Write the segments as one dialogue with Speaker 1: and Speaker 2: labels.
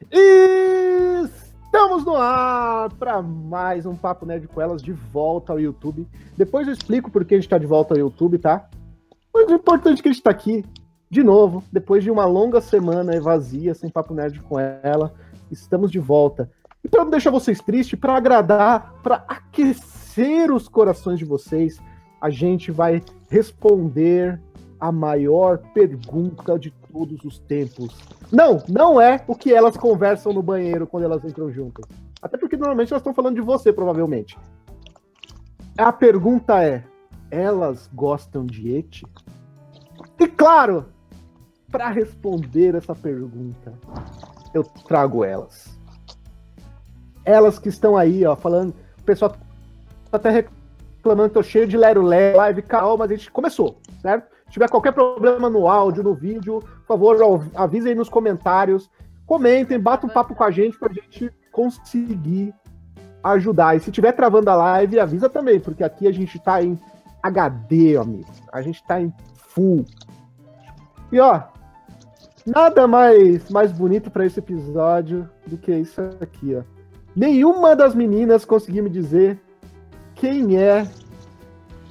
Speaker 1: Estamos no ar para mais um Papo Nerd com elas de volta ao YouTube. Depois eu explico por que a gente está de volta ao YouTube, tá? Mas o importante é que a gente está aqui de novo, depois de uma longa semana vazia, sem Papo Nerd com ela. Estamos de volta. E para não deixar vocês tristes, para agradar, para aquecer os corações de vocês, a gente vai responder a maior pergunta de todos os tempos. Não, não é o que elas conversam no banheiro quando elas entram juntas. Até porque normalmente elas estão falando de você, provavelmente. A pergunta é: elas gostam de Eti? E claro, para responder essa pergunta, eu trago elas. Elas que estão aí, ó, falando. O pessoal tá até reclamando que eu cheio de lero live, calma, mas a gente começou, certo? Se tiver qualquer problema no áudio, no vídeo, por favor, avisem nos comentários. Comentem, batam um papo com a gente pra gente conseguir ajudar. E se tiver travando a live, avisa também, porque aqui a gente tá em HD, amigo. A gente tá em full. E ó, nada mais mais bonito para esse episódio do que isso aqui, ó. Nenhuma das meninas conseguiu me dizer quem é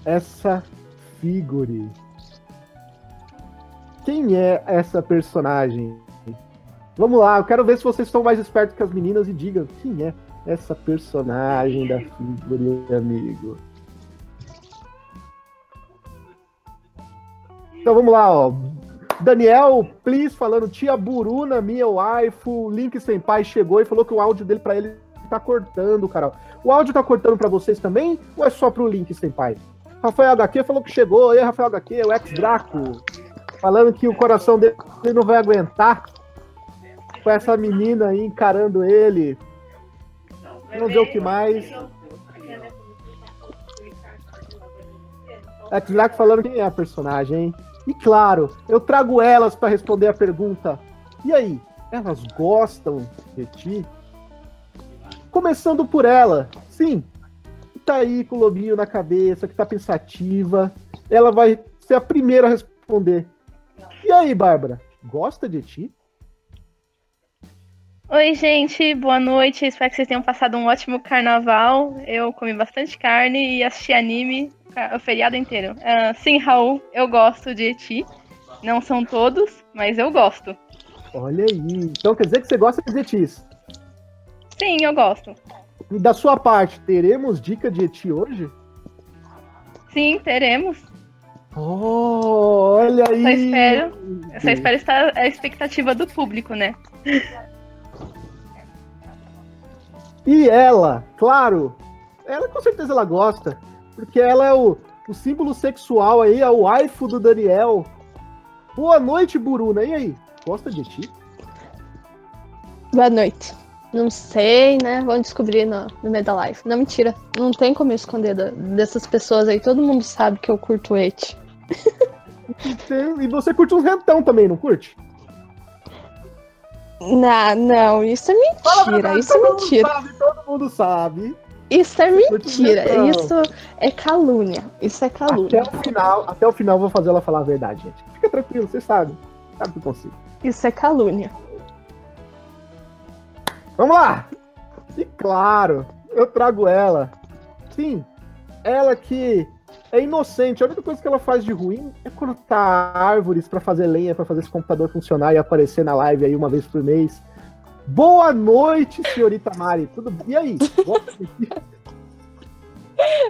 Speaker 1: essa figure. Quem é essa personagem? Vamos lá, eu quero ver se vocês estão mais espertos que as meninas e digam quem é essa personagem da figurinha, amigo. Então vamos lá, ó. Daniel, please, falando, tia Buruna, minha waifu, Link Senpai chegou e falou que o áudio dele para ele tá cortando, cara. O áudio tá cortando para vocês também? Ou é só pro Link Senpai? Rafael HQ falou que chegou. E Rafael HQ, o ex-Draco falando que o coração dele não vai aguentar com essa menina aí encarando ele. Vamos ver o que mais. É Clark falando quem é a personagem, hein? E claro, eu trago elas para responder a pergunta. E aí, elas gostam de ti? Começando por ela, sim, que tá aí com o lobinho na cabeça, que tá pensativa. Ela vai ser a primeira a responder. E aí, Bárbara, gosta de ti?
Speaker 2: Oi, gente, boa noite. Espero que vocês tenham passado um ótimo carnaval. Eu comi bastante carne e assisti anime o feriado inteiro. Uh, sim, Raul, eu gosto de ti. Não são todos, mas eu gosto.
Speaker 1: Olha aí. Então quer dizer que você gosta de etis?
Speaker 2: Sim, eu gosto.
Speaker 1: E da sua parte, teremos dica de eti hoje?
Speaker 2: Sim, teremos.
Speaker 1: Oh, olha aí!
Speaker 2: Só espero, eu só espero estar a expectativa do público, né?
Speaker 1: E ela, claro, ela com certeza ela gosta, porque ela é o, o símbolo sexual aí, é o waifu do Daniel. Boa noite, Buruna. E aí, gosta de ti?
Speaker 3: Boa noite. Não sei, né? Vamos descobrir no, no meio da live. Não, mentira. Não tem como esconder da, dessas pessoas aí. Todo mundo sabe que eu curto et.
Speaker 1: e você curte uns rentão também, não curte?
Speaker 3: Não, não, isso é mentira. isso é mentira.
Speaker 1: Sabe, todo mundo sabe.
Speaker 3: Isso é mentira. Isso é calúnia. Isso é calúnia.
Speaker 1: Até o final, até o final eu vou fazer ela falar a verdade, gente. Fica tranquilo, você sabe. Sabe que eu consigo.
Speaker 3: Isso é calúnia.
Speaker 1: Vamos lá! E claro, eu trago ela. Sim, ela que é inocente. A única coisa que ela faz de ruim é cortar árvores para fazer lenha, para fazer esse computador funcionar e aparecer na live aí uma vez por mês. Boa noite, senhorita Mari. Tudo E aí?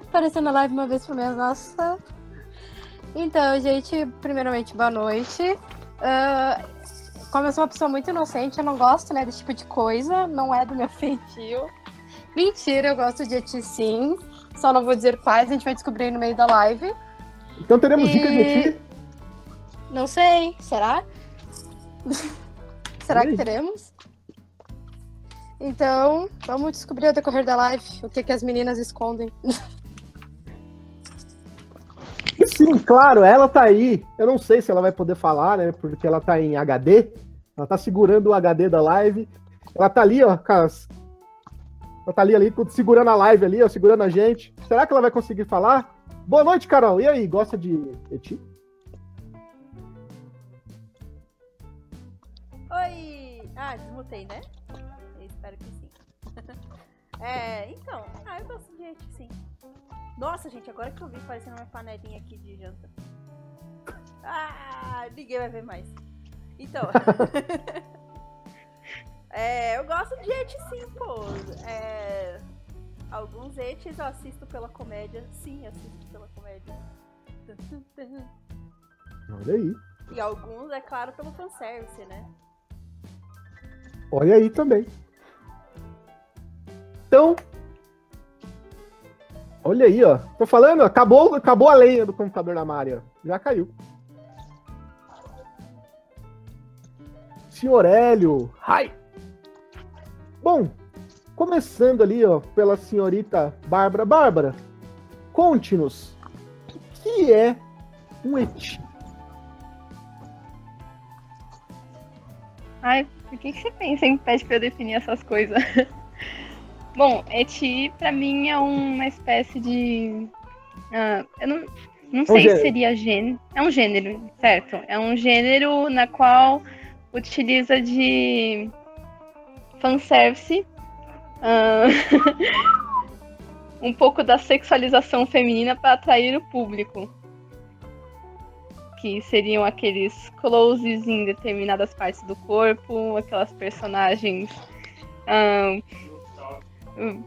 Speaker 3: Aparecendo na live uma vez por mês, nossa. Então, gente, primeiramente, boa noite. Uh, como eu sou uma pessoa muito inocente, eu não gosto, né, desse tipo de coisa. Não é do meu feitio. Mentira, eu gosto de ti sim. Só não vou dizer quais, a gente vai descobrir no meio da live.
Speaker 1: Então teremos e... dicas de ti?
Speaker 3: Não sei, será? será que teremos? Então, vamos descobrir ao decorrer da live o que, que as meninas escondem.
Speaker 1: Sim, claro, ela tá aí. Eu não sei se ela vai poder falar, né? Porque ela tá em HD. Ela tá segurando o HD da live. Ela tá ali, ó, com as, ela tá ali, ali, segurando a live ali, ó, segurando a gente. Será que ela vai conseguir falar? Boa noite, Carol. E aí, gosta de Eti?
Speaker 4: Oi! Ah, desmutei, né? espero que sim. é, então, ah, eu gosto de eti, sim. Nossa, gente, agora que eu vi parecendo uma panelinha aqui de janta. Ah, ninguém vai ver mais. Então. é, eu gosto de eti sim, pô. É, alguns etes eu assisto pela comédia. Sim, assisto pela comédia.
Speaker 1: Olha aí.
Speaker 4: E alguns, é claro, pelo fanservice, né?
Speaker 1: Olha aí também. Então. Olha aí, ó. Tô falando, acabou, acabou a lenha do computador da Maria. Já caiu. Senhor Hélio. Hi. Bom, começando ali, ó, pela senhorita Bárbara. Bárbara, conte-nos o que é um eti.
Speaker 2: Ai, por que, que você pensa em pede pra eu definir essas coisas? Bom, eti pra mim é uma espécie de. ah, eu não, não sei
Speaker 1: gênero.
Speaker 2: se seria gênero. É um gênero, certo? É um gênero na qual utiliza de fanservice. ah, um pouco da sexualização feminina para atrair o público. Que seriam aqueles closes em determinadas partes do corpo, aquelas personagens ah,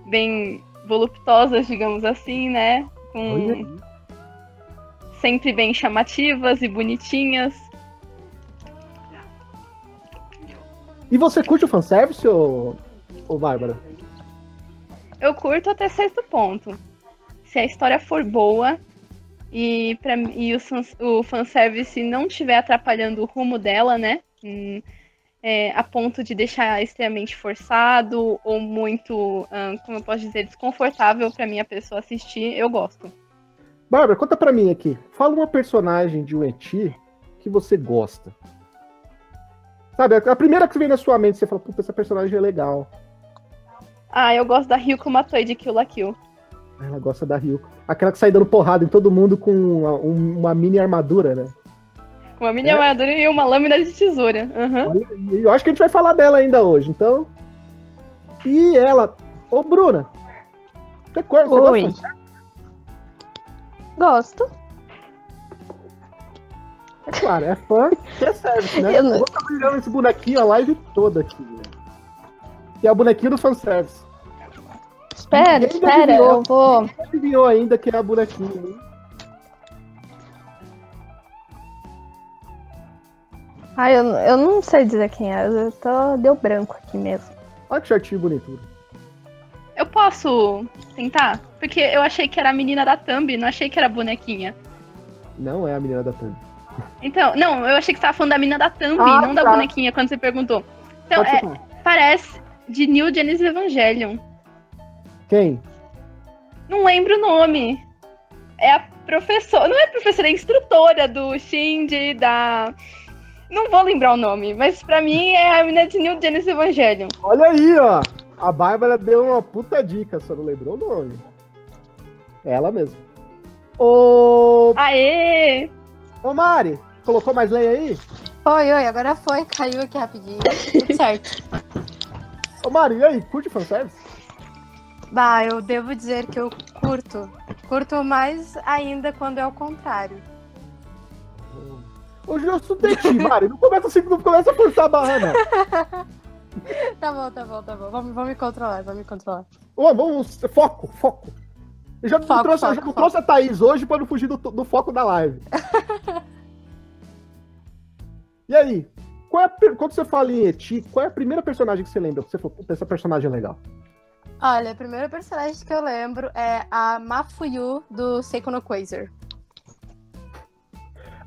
Speaker 2: bem voluptuosas, digamos assim, né? Com sempre bem chamativas e bonitinhas.
Speaker 1: E você curte o fanservice, ô, ô Bárbara?
Speaker 2: Eu curto até certo ponto. Se a história for boa e, pra, e o, fans- o fanservice não estiver atrapalhando o rumo dela, né? Hum, é, a ponto de deixar extremamente forçado ou muito, ahn, como eu posso dizer, desconfortável pra minha pessoa assistir, eu gosto.
Speaker 1: Bárbara, conta pra mim aqui. Fala uma personagem de um eti que você gosta. Sabe, a primeira que vem na sua mente, você fala, puta, essa personagem é legal.
Speaker 2: Ah, eu gosto da Ryuko Matoi de Kill la Kill.
Speaker 1: Ela gosta da Ryuko. Aquela que sai dando porrada em todo mundo com uma, um- uma mini armadura, né?
Speaker 2: Uma mini
Speaker 1: É?
Speaker 2: armadura e uma lâmina de tesoura.
Speaker 1: E eu acho que a gente vai falar dela ainda hoje, então. E ela. Ô, Bruna. Você,
Speaker 3: Oi.
Speaker 1: gosta
Speaker 3: Gosto.
Speaker 1: É claro, é fã que é service, né?
Speaker 3: Eu não-
Speaker 1: Eu vou ficar brilhando esse bonequinho a live toda aqui. né? Que é o bonequinho do fanservice.
Speaker 3: Espera,
Speaker 1: Ninguém
Speaker 3: espera,
Speaker 1: adivinhou.
Speaker 3: eu vou.
Speaker 1: Não adivinhou ainda que é a bonequinha. hein?
Speaker 3: Ai, eu, eu não sei dizer quem é. Eu tô. Deu branco aqui mesmo.
Speaker 1: Olha que shortinho bonito.
Speaker 2: Eu posso tentar? Porque eu achei que era a menina da Thumb, não achei que era a bonequinha.
Speaker 1: Não é a menina da Thumb.
Speaker 2: Então, não, eu achei que você tava falando da menina da Thumb,
Speaker 1: Ah,
Speaker 2: não da
Speaker 1: tá.
Speaker 2: bonequinha, quando você perguntou. Então, é, parece de New Genesis Evangelion.
Speaker 1: Quem?
Speaker 2: Não lembro o nome. É a professora. Não é professora, é a instrutora do Shinji, da. Não vou lembrar o nome, mas pra mim é a menina de New Genesis Evangelion.
Speaker 1: Olha aí, ó. A Bárbara deu uma puta dica, só não lembrou o nome. É ela mesmo. Ô,
Speaker 2: Aê!
Speaker 1: Ô Mari, colocou mais lenha aí?
Speaker 3: Oi, oi, agora foi. Caiu aqui rapidinho. Tudo certo.
Speaker 1: Ô Mari, e aí, curte fanservice?
Speaker 3: Bah, eu devo dizer que eu curto. Curto mais ainda quando é o contrário.
Speaker 1: Hoje eu sou de ti, Mari. Não começa assim, não começa a forçar a barra, não.
Speaker 3: Tá bom, tá bom, tá bom. Vamos, vamos me controlar, vamos me controlar.
Speaker 1: Ô, vamos, foco, foco. Eu já,
Speaker 3: Foco,
Speaker 1: trouxe,
Speaker 3: foco,
Speaker 1: já
Speaker 3: foco.
Speaker 1: trouxe a Thaís hoje pra não fugir do, do foco da live. e aí, qual é a quando você fala em Eti, qual é a primeira personagem que você lembra? Que você falou, puta, essa personagem é legal.
Speaker 3: Olha, a primeira personagem que eu lembro é a Mafuyu do Seiko no Quasar.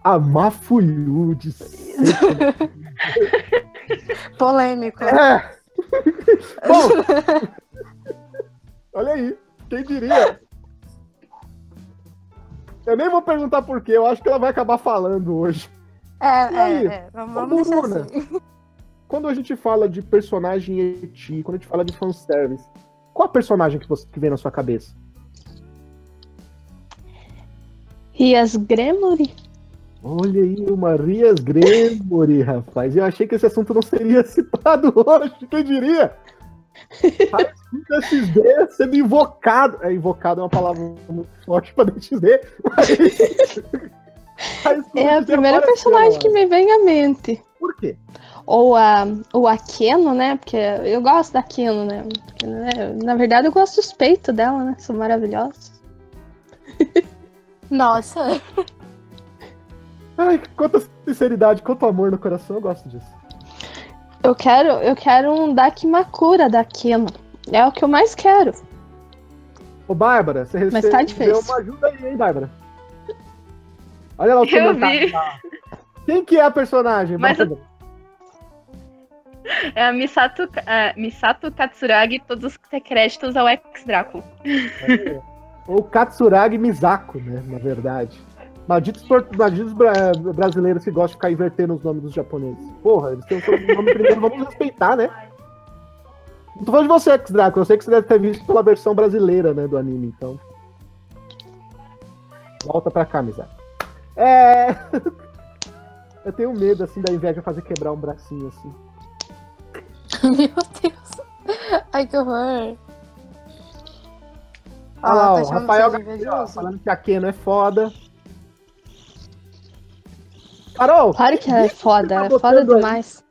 Speaker 1: A Mafuyu de Seiko.
Speaker 3: Polêmico.
Speaker 1: É. Bom, olha aí, quem diria? Eu nem vou perguntar por quê, eu acho que ela vai acabar falando hoje.
Speaker 3: É,
Speaker 1: E aí?
Speaker 3: é, é. Vamos, vamos
Speaker 1: Bruna,
Speaker 3: assim.
Speaker 1: Quando a gente fala de personagem eti, quando a gente fala de fanservice, qual a personagem que, você, que vem na sua cabeça?
Speaker 2: Rias Gremory?
Speaker 1: Olha aí, o Marias Gregory, rapaz. Eu achei que esse assunto não seria citado hoje, quem diria? Raizuka XD sendo invocado. É, invocado é uma palavra muito forte pra DXD. Mas...
Speaker 5: É a primeira personagem que me vem à mente.
Speaker 1: Por quê?
Speaker 5: Ou a, ou a Keno, né? Porque eu gosto da Keno, né? Porque, né? Na verdade, eu gosto dos peitos dela, né? São maravilhosos.
Speaker 3: Nossa.
Speaker 1: Ai, quanta sinceridade, quanto amor no coração, eu gosto disso.
Speaker 5: Eu quero, eu quero um Dakimakura da Keno. É o que eu mais quero.
Speaker 1: Ô, Bárbara, você
Speaker 5: Mas tá
Speaker 1: recebeu
Speaker 5: difícil.
Speaker 1: uma ajuda aí, hein, Bárbara? Olha lá o
Speaker 2: Eu
Speaker 1: comentário. lá. Quem que é a personagem?
Speaker 2: Mas? É a Misato, é, Misato Katsuragi, todos os créditos ao ex-Draco.
Speaker 1: Ou Katsuragi Misako, né? Na verdade. Malditos, malditos bra- brasileiros que gostam de ficar invertendo os nomes dos japoneses. Porra, eles têm o sobrenome primeiro, vamos respeitar, né? Não tô falando de você, X-Draco. Eu sei que você deve ter visto pela versão brasileira, né, do anime, então. Volta pra cá, Misako. É. Eu tenho medo, assim, da inveja fazer quebrar um bracinho, assim.
Speaker 3: Meu Deus. Ai, que horror.
Speaker 1: Olha lá,
Speaker 3: tá chamando
Speaker 1: Rafael
Speaker 3: de
Speaker 1: Garcia, falando que a Keno é foda. Carol,
Speaker 5: Claro que ela é foda, ela é
Speaker 1: Tá
Speaker 5: foda
Speaker 1: botando aí.
Speaker 5: demais.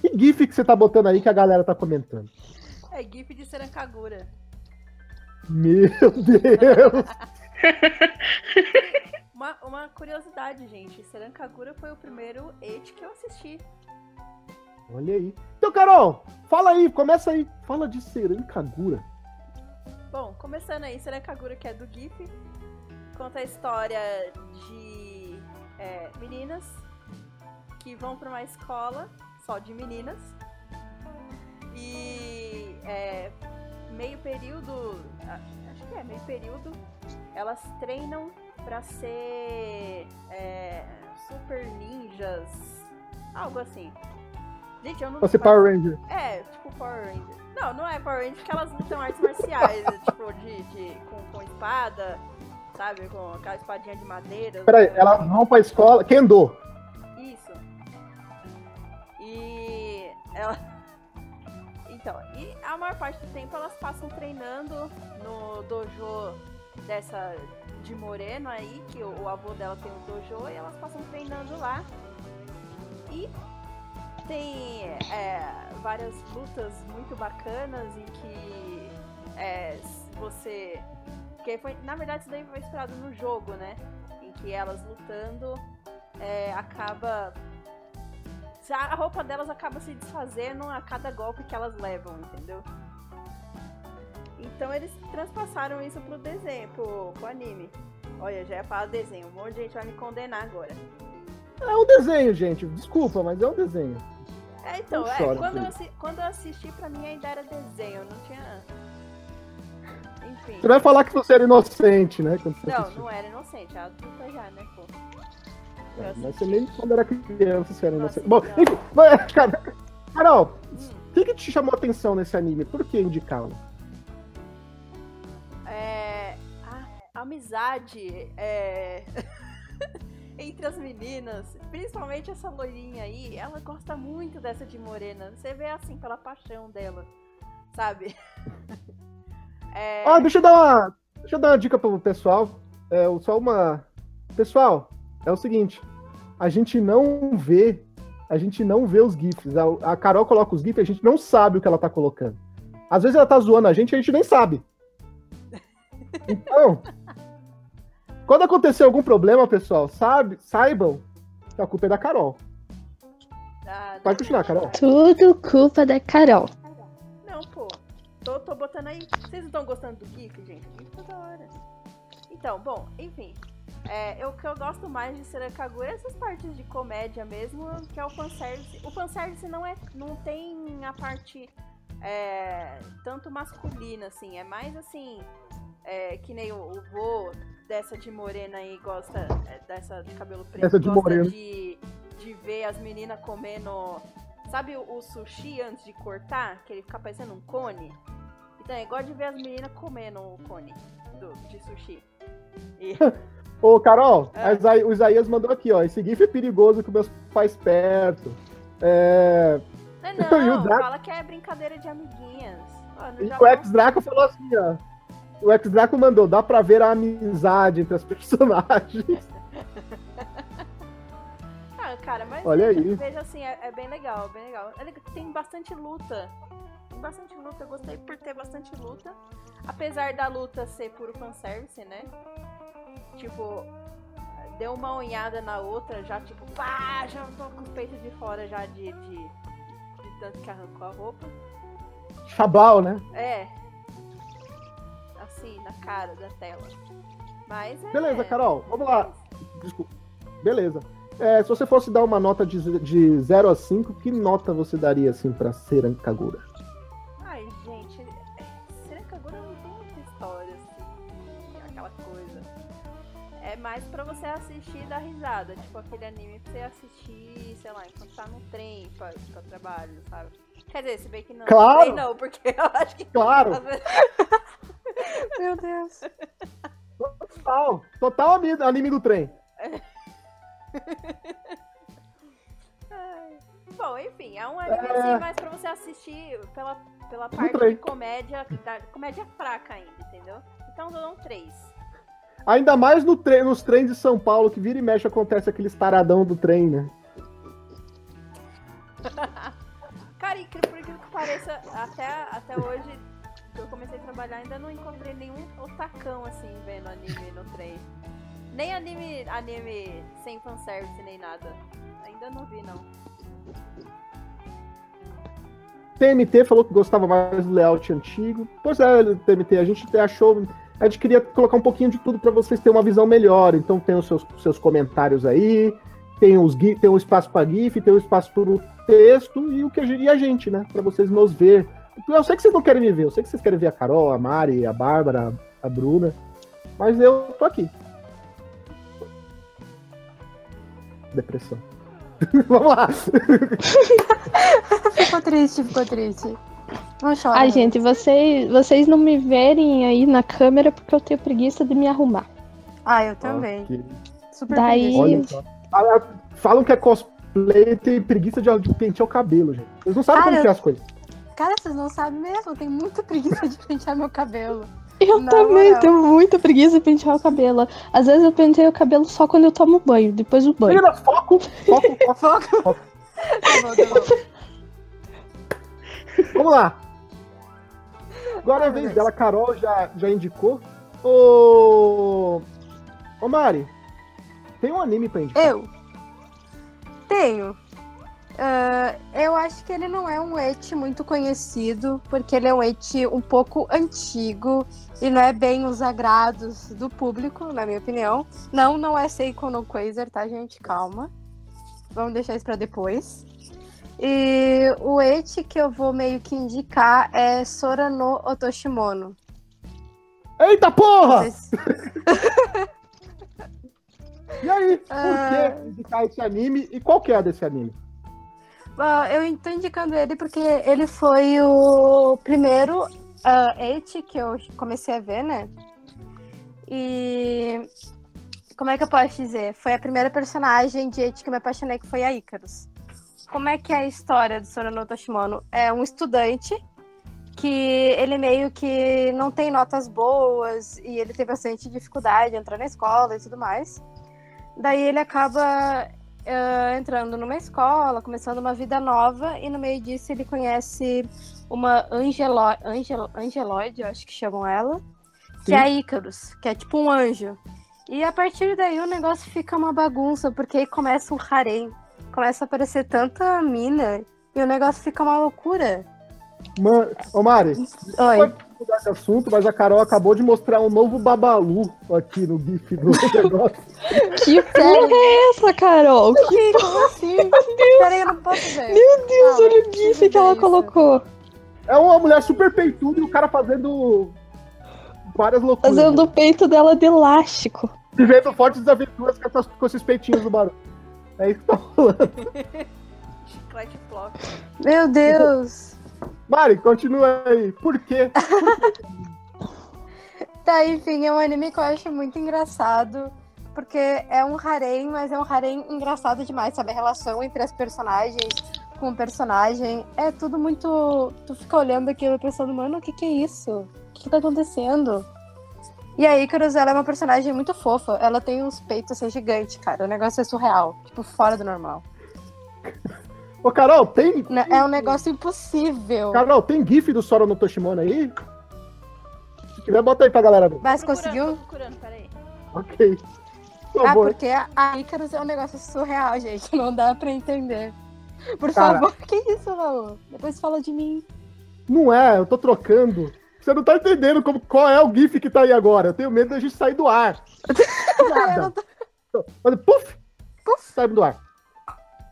Speaker 1: que gif que você tá botando aí que a galera tá comentando?
Speaker 4: É GIF de Serancagura.
Speaker 1: Meu Deus!
Speaker 4: Uma, uma curiosidade, gente. Serancagura foi o primeiro Eit que eu assisti.
Speaker 1: Olha aí. Então, Carol, fala aí, começa aí. Fala de Serancagura.
Speaker 4: Bom, começando aí, Serancagura, que é do GIF, conta a história de é, meninas que vão pra uma escola só de meninas. E é, meio período, acho que é meio período, elas treinam pra ser é, super ninjas, algo assim. Gente, eu não
Speaker 1: Você Power Ranger.
Speaker 4: é, tipo Power Ranger. Não, não é Power Ranger porque elas lutam artes marciais, é, tipo, de, de, com, com espada, sabe? Com aquela espadinha de madeira.
Speaker 1: Peraí, elas vão pra escola. Kendo.
Speaker 4: Isso. E ela. Então, e a maior parte do tempo elas passam treinando no dojo dessa de Moreno aí, que o, o avô dela tem um dojo, e elas passam treinando lá. E tem é, várias lutas muito bacanas em que é, você. Que foi, na verdade, isso daí foi inspirado no jogo, né? Em que elas lutando é, acaba. a roupa delas acaba se desfazendo a cada golpe que elas levam, entendeu? Então eles transpassaram isso pro desenho, pro, pro anime. Olha, já ia falar desenho, um monte de gente vai me condenar agora.
Speaker 1: É um desenho, gente. Desculpa, mas é um desenho.
Speaker 4: É, então, é,
Speaker 1: chora,
Speaker 4: quando, eu, quando eu assisti, pra mim ainda era desenho, não tinha. Enfim.
Speaker 1: Você vai falar que você era inocente, né?
Speaker 4: Não, não era inocente, a adulta já, né, pô.
Speaker 1: É. Mas você nem quando era criança você era inocente. Bom, enfim, mas, cara, Carol,
Speaker 4: Hum.
Speaker 1: o que, que te chamou a atenção nesse anime? Por que indicá-lo?
Speaker 4: Amizade é, entre as meninas, principalmente essa loirinha aí, ela gosta muito dessa de morena. Você vê assim pela paixão dela, sabe? É,
Speaker 1: Ah, deixa eu dar uma, deixa eu dar uma dica pro pessoal. É, só uma. Pessoal, é o seguinte: a gente não vê, a gente não vê os GIFs. A, a Carol coloca os GIFs, a gente não sabe o que ela tá colocando. Às vezes ela tá zoando a gente, a gente nem sabe. Então, quando acontecer algum problema, pessoal, sabe, saibam que a culpa é da Carol.
Speaker 4: ah,
Speaker 1: Pode continuar, Carol.
Speaker 5: Tudo culpa da Carol.
Speaker 4: Não, pô. Tô, tô botando aí. Vocês não estão gostando do GIF, gente? O GIF tá da hora. Então, bom, enfim. É, eu- o que eu gosto mais de Serakagura é essas partes de comédia mesmo, que é o fanservice. O fanservice não, é, não tem a parte é, tanto masculina, assim. É mais assim, é, que nem o, o vô dessa de morena aí gosta, é, dessa de cabelo preto,
Speaker 1: Essa de
Speaker 4: gosta
Speaker 1: morena.
Speaker 4: de, de ver as meninas comendo Sabe o, o sushi antes de cortar? Que ele fica parecendo um cone? Então, é igual de ver as meninas comendo o cone do, de sushi. E,
Speaker 1: Ô, Carol,
Speaker 4: É.
Speaker 1: o Isaías mandou aqui, ó. Esse GIF é perigoso com meus pais perto. É,
Speaker 4: Não,
Speaker 1: o
Speaker 4: não,
Speaker 1: Draco?
Speaker 4: fala que é brincadeira de amiguinhas. Ó,
Speaker 1: E o ex-Draco falou assim, ó. O ex-Draco mandou, dá pra ver a amizade entre as personagens.
Speaker 4: Ah, cara, mas
Speaker 1: Olha
Speaker 4: veja,
Speaker 1: aí.
Speaker 4: veja assim, é, é bem legal, bem legal. Tem bastante luta. Tem bastante luta, eu gostei por ter bastante luta. Apesar da luta ser puro fanservice, né? Tipo, deu uma unhada na outra, já tipo, pá, já tô com os peitos de fora já de, de, de tanto que arrancou a roupa.
Speaker 1: Chablau, né?
Speaker 4: É. Assim, na cara da tela. Mas é.
Speaker 1: Beleza, Carol, vamos lá. Desculpa. Beleza. É, se você fosse dar uma nota de, de 0 a 5, que nota você daria, assim, pra Seran Kagura?
Speaker 4: Ai, gente, Serakagura não tem muita história, assim, aquela coisa. É mais pra você assistir e dar risada, tipo aquele anime pra você assistir, sei lá, enquanto tá no trem pra, pra trabalho, sabe? Quer dizer, se bem que não,
Speaker 1: Claro!
Speaker 4: não, porque eu acho que
Speaker 1: Claro!
Speaker 3: Meu Deus.
Speaker 1: Total! Total anime, anime do trem.
Speaker 4: Bom, enfim, é um anime
Speaker 1: É.
Speaker 4: assim, mais pra você assistir pela, pela parte de comédia, da, comédia fraca ainda, entendeu? Então dou um 3.
Speaker 1: Ainda mais no tre nos trens de São Paulo, que vira e mexe acontece aquele estaradão do trem, né?
Speaker 4: Cara, e por aquilo que pareça, até, até hoje eu comecei a trabalhar, ainda não encontrei nenhum otacão assim vendo anime no trem. Nem anime, anime sem fanservice, nem nada. Ainda não vi, não.
Speaker 1: TMT falou que gostava mais do layout antigo. Pois é, TMT, a gente achou. A gente queria colocar um pouquinho de tudo para vocês terem uma visão melhor. Então tem os seus, seus comentários aí, tem os tem um espaço para GIF, tem um espaço para o texto e o que e a gente, né? Para vocês nos ver. Eu sei que vocês não querem me ver, eu sei que vocês querem ver a Carol, a Mari, a Bárbara, a Bruna. Mas eu tô aqui. Depressão. Vamos lá.
Speaker 3: Ficou triste, ficou triste. Não chora.
Speaker 5: Ai, gente, vocês, vocês não me verem aí na câmera porque eu tenho preguiça de me arrumar.
Speaker 3: Ah, eu também.
Speaker 1: Ok.
Speaker 3: Super
Speaker 5: Daí-
Speaker 3: preguiça.
Speaker 1: Só. Ah, Falam que é cosplay e tem preguiça de, de pentear o cabelo, gente. Eles não sabem
Speaker 3: Cara,
Speaker 1: como que é as coisas.
Speaker 3: Cara, vocês não sabem mesmo. Eu tenho muita preguiça de pentear meu cabelo.
Speaker 5: Eu
Speaker 3: Na
Speaker 5: também
Speaker 3: moral.
Speaker 5: tenho muita preguiça de pentear o cabelo. Às vezes eu penteio o cabelo só quando eu tomo banho, depois do banho.
Speaker 1: Menina, foco, foco, foco.
Speaker 3: Foco.
Speaker 1: Foco.
Speaker 3: Tá bom, tá bom.
Speaker 1: Vamos lá. Agora é a vez dela, a Carol já, já indicou. Ô. Ô Mari, tem um anime pra indicar.
Speaker 3: Eu tenho. Ah, eu acho que ele não é um et muito conhecido, porque ele é um et um pouco antigo e não é bem os agrados do público, na minha opinião. Não, não é Seiko no Quasar, tá, gente? Calma. Vamos deixar isso pra depois. E o et que eu vou meio que indicar é Sora no Otoshimono.
Speaker 1: Eita porra!
Speaker 3: se-
Speaker 1: E aí, por
Speaker 3: Ah.
Speaker 1: que indicar esse anime e qual que é desse anime?
Speaker 3: Ah, eu tô indicando ele porque ele foi o primeiro uh, que eu comecei a ver, né? E como é que eu posso dizer? Foi a primeira personagem de et que eu me apaixonei, que foi a Icarus. Como é que é a história do Sorono Toshimono? É um estudante que ele meio que não tem notas boas e ele tem bastante dificuldade de entrar na escola e tudo mais. Daí ele acaba eh, entrando numa escola, começando uma vida nova, e no meio disso ele conhece uma angelo, angel, angeloide, acho que chamam ela, que
Speaker 1: Sim.
Speaker 3: é a Ícaros, que é tipo um anjo. E a partir daí o negócio fica uma bagunça, porque aí começa um harém, começa a aparecer tanta mina, e o negócio fica uma loucura.
Speaker 1: Man... Ô Mari,
Speaker 3: Oi.
Speaker 1: Mudar esse assunto, mas a Carol acabou de mostrar um novo Babalu aqui no GIF do negócio.
Speaker 5: Que porra é essa, Carol? Que
Speaker 3: Que? Como assim? Peraí, eu não posso ver.
Speaker 5: Meu Deus,
Speaker 3: Fala,
Speaker 5: olha o gif
Speaker 3: que
Speaker 5: que ela
Speaker 3: isso?
Speaker 5: colocou.
Speaker 1: É uma mulher super peituda e o cara fazendo várias loucuras.
Speaker 5: Fazendo o peito dela de elástico.
Speaker 1: Vivendo fortes aventuras com, essas- com esses peitinhos do barulho. É isso que tá rolando.
Speaker 4: Chiclete flop.
Speaker 3: Meu Deus.
Speaker 1: Mari, continua aí. Por quê?
Speaker 3: Tá, enfim, é um anime que eu acho muito engraçado. Porque é um harém, mas é um harém engraçado demais, sabe? A relação entre as personagens, com o personagem. É tudo muito. Tu fica olhando aquilo pensando, mano, o que, que é isso? O que, que tá acontecendo? E a Icarus, ela é uma personagem muito fofa. Ela tem uns peitos assim gigantes, cara. O negócio é surreal. Tipo, fora do normal.
Speaker 1: Ô, Carol, tem.
Speaker 3: É um negócio impossível.
Speaker 1: Carol, tem GIF do Sora no Toshimono aí? Se tiver, bota aí pra galera ver.
Speaker 3: Mas conseguiu?
Speaker 4: tô procurando, peraí.
Speaker 1: Ok. Por
Speaker 3: Ah,
Speaker 1: favor.
Speaker 3: porque a Icarus é um negócio surreal, gente. Não dá pra entender. Por
Speaker 1: Cara.
Speaker 3: favor, que isso, Raul? Depois fala de mim.
Speaker 1: Não é, eu tô trocando. Você não tá entendendo como, qual é o GIF que tá aí agora. Eu tenho medo da gente sair do ar.
Speaker 3: Eu
Speaker 1: Nada.
Speaker 3: não tô-
Speaker 1: puf! Puf! Sai do ar.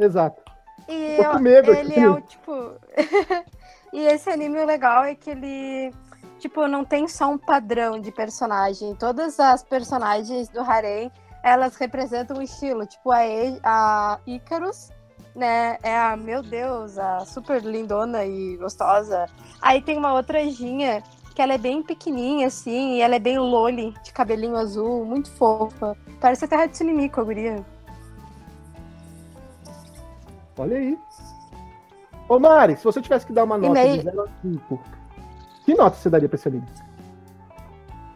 Speaker 1: Exato.
Speaker 3: E
Speaker 1: Tô com medo
Speaker 3: ele
Speaker 1: aqui.
Speaker 3: é o tipo. e esse anime o legal é que ele. Tipo, não tem só um padrão de personagem. Todas as personagens do Harem, elas representam um estilo. Tipo, a, E- a Icarus, né? É a, meu Deus, a super lindona e gostosa. Aí tem uma outra Ginha, que ela é bem pequenininha, assim, e ela é bem loli, de cabelinho azul, muito fofa. Parece até a Hatsune Miku, a guria.
Speaker 1: Olha aí. Ô, Mari, se você tivesse que dar uma nota de 0 a 5, que nota você daria pra esse anime?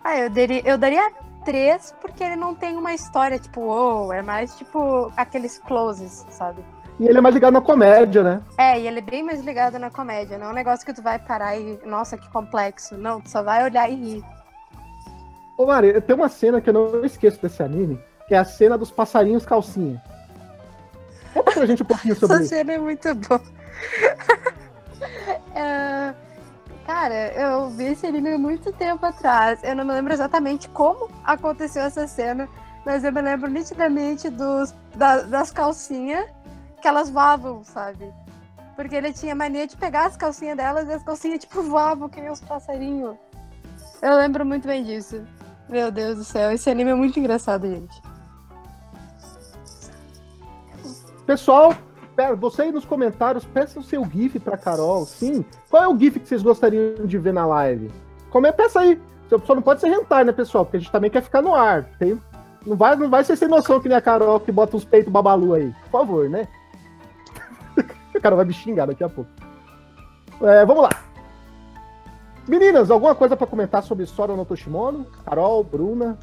Speaker 3: Ah, eu daria, eu daria três porque ele não tem uma história, tipo, uou, é mais tipo aqueles closes, sabe?
Speaker 1: E ele é mais ligado na comédia, né?
Speaker 3: É, e ele é bem mais ligado na comédia, não é um negócio que tu vai parar e, nossa, que complexo. Não, tu só vai olhar e rir.
Speaker 1: Ô, Mari, tem uma cena que eu não esqueço desse anime, que é a cena dos passarinhos calcinha. Conta pra gente um pouquinho sobre
Speaker 3: Essa
Speaker 1: isso.
Speaker 3: cena é muito boa. É, Cara, eu vi esse anime muito tempo atrás. Eu não me lembro exatamente como aconteceu essa cena, mas eu me lembro nitidamente dos, da- das calcinhas que elas voavam, sabe? Porque ele tinha mania de pegar as calcinhas delas e as calcinhas, tipo, voavam que nem os passarinhos. Eu lembro muito bem disso. Meu Deus do céu, esse anime é muito engraçado, gente.
Speaker 1: Pessoal, pera, você aí nos comentários, peça o seu GIF pra Carol, sim. Qual é o GIF que vocês gostariam de ver na live? Come, peça aí. Só não pode ser rentar, né, pessoal? Porque a gente também quer ficar no ar. Tem, não, vai, não vai ser sem noção que nem a Carol que bota os peitos babalu aí. Por favor, né? a Carol vai me xingar daqui a pouco. É, vamos lá. Meninas, alguma coisa pra comentar sobre Sora no Toshimono? Carol, Bruna?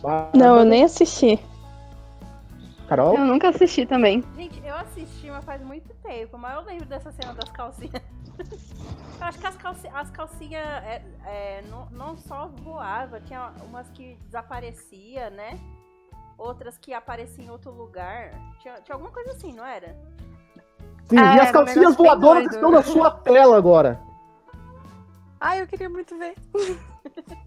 Speaker 1: Bárbara?
Speaker 5: Não, eu nem assisti.
Speaker 1: Carol?
Speaker 2: Eu nunca assisti também.
Speaker 4: Gente, eu assisti, mas faz muito tempo. Mas eu lembro dessa cena das calcinhas. eu acho que as, calci as calcinhas é, é, não, não só voava, tinha umas que desaparecia, né? Outras que apareciam em outro lugar. Tinha, tinha alguma coisa assim, não era?
Speaker 1: Sim,
Speaker 3: Ah,
Speaker 1: e as calcinhas voadoras estão na sua tela agora.
Speaker 3: Ai, eu queria muito ver.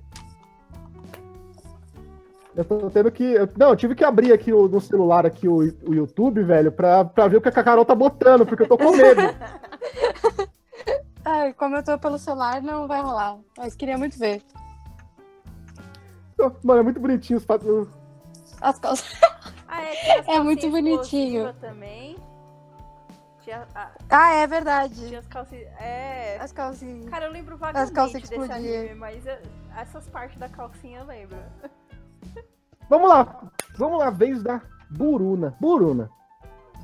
Speaker 1: Eu tô tendo que. eu- Não, eu tive que abrir aqui o- no celular aqui o, o YouTube, velho, pra, pra ver o que a Carol tá botando, porque eu tô com medo.
Speaker 3: Ai, como eu tô pelo celular, não vai rolar. Mas queria muito ver.
Speaker 1: Mano, é muito bonitinho os pat- o-
Speaker 3: As calças.
Speaker 4: Ah, é, as
Speaker 3: É muito bonitinho.
Speaker 4: também. Tinha, ah,
Speaker 3: Ah, é verdade.
Speaker 4: tinha as calcinhas. É.
Speaker 3: As calcinhas.
Speaker 4: Cara, eu lembro
Speaker 3: As
Speaker 4: vagamente
Speaker 3: calças
Speaker 4: desse anime, mas eu- essas partes da calcinha eu lembro.
Speaker 1: Vamos lá, vamos lá, vez da Buruna. Buruna,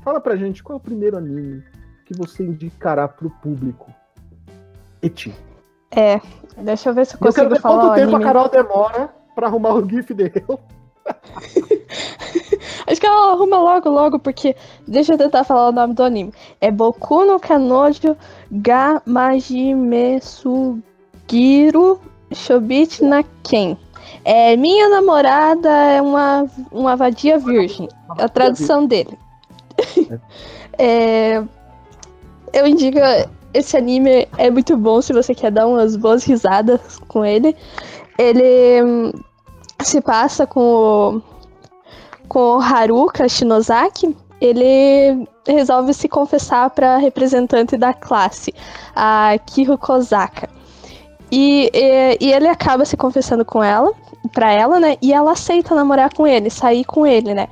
Speaker 1: fala pra gente qual é o primeiro anime que você indicará pro público. Eti.
Speaker 5: É, deixa eu ver se eu
Speaker 1: Eu quero
Speaker 5: consigo
Speaker 1: ver
Speaker 5: falar
Speaker 1: quanto tempo
Speaker 5: anime.
Speaker 1: a Carol demora pra arrumar o GIF dele.
Speaker 5: Acho que ela arruma logo, logo, porque. Deixa eu tentar falar o nome do anime. É Boku no Kanojo ga Majime Sugiru Shobit na Ken. É, minha namorada é uma, uma vadia virgem. É a tradução dele. É, eu indico. Esse anime é muito bom se você quer dar umas boas risadas com ele. Ele hum, se passa com o com o Haruka Shinozaki, ele resolve se confessar para a representante da classe, a Kiho Kozaka. E, e, e ele acaba se confessando com ela, pra ela, né? E ela aceita namorar com ele, sair com ele, né?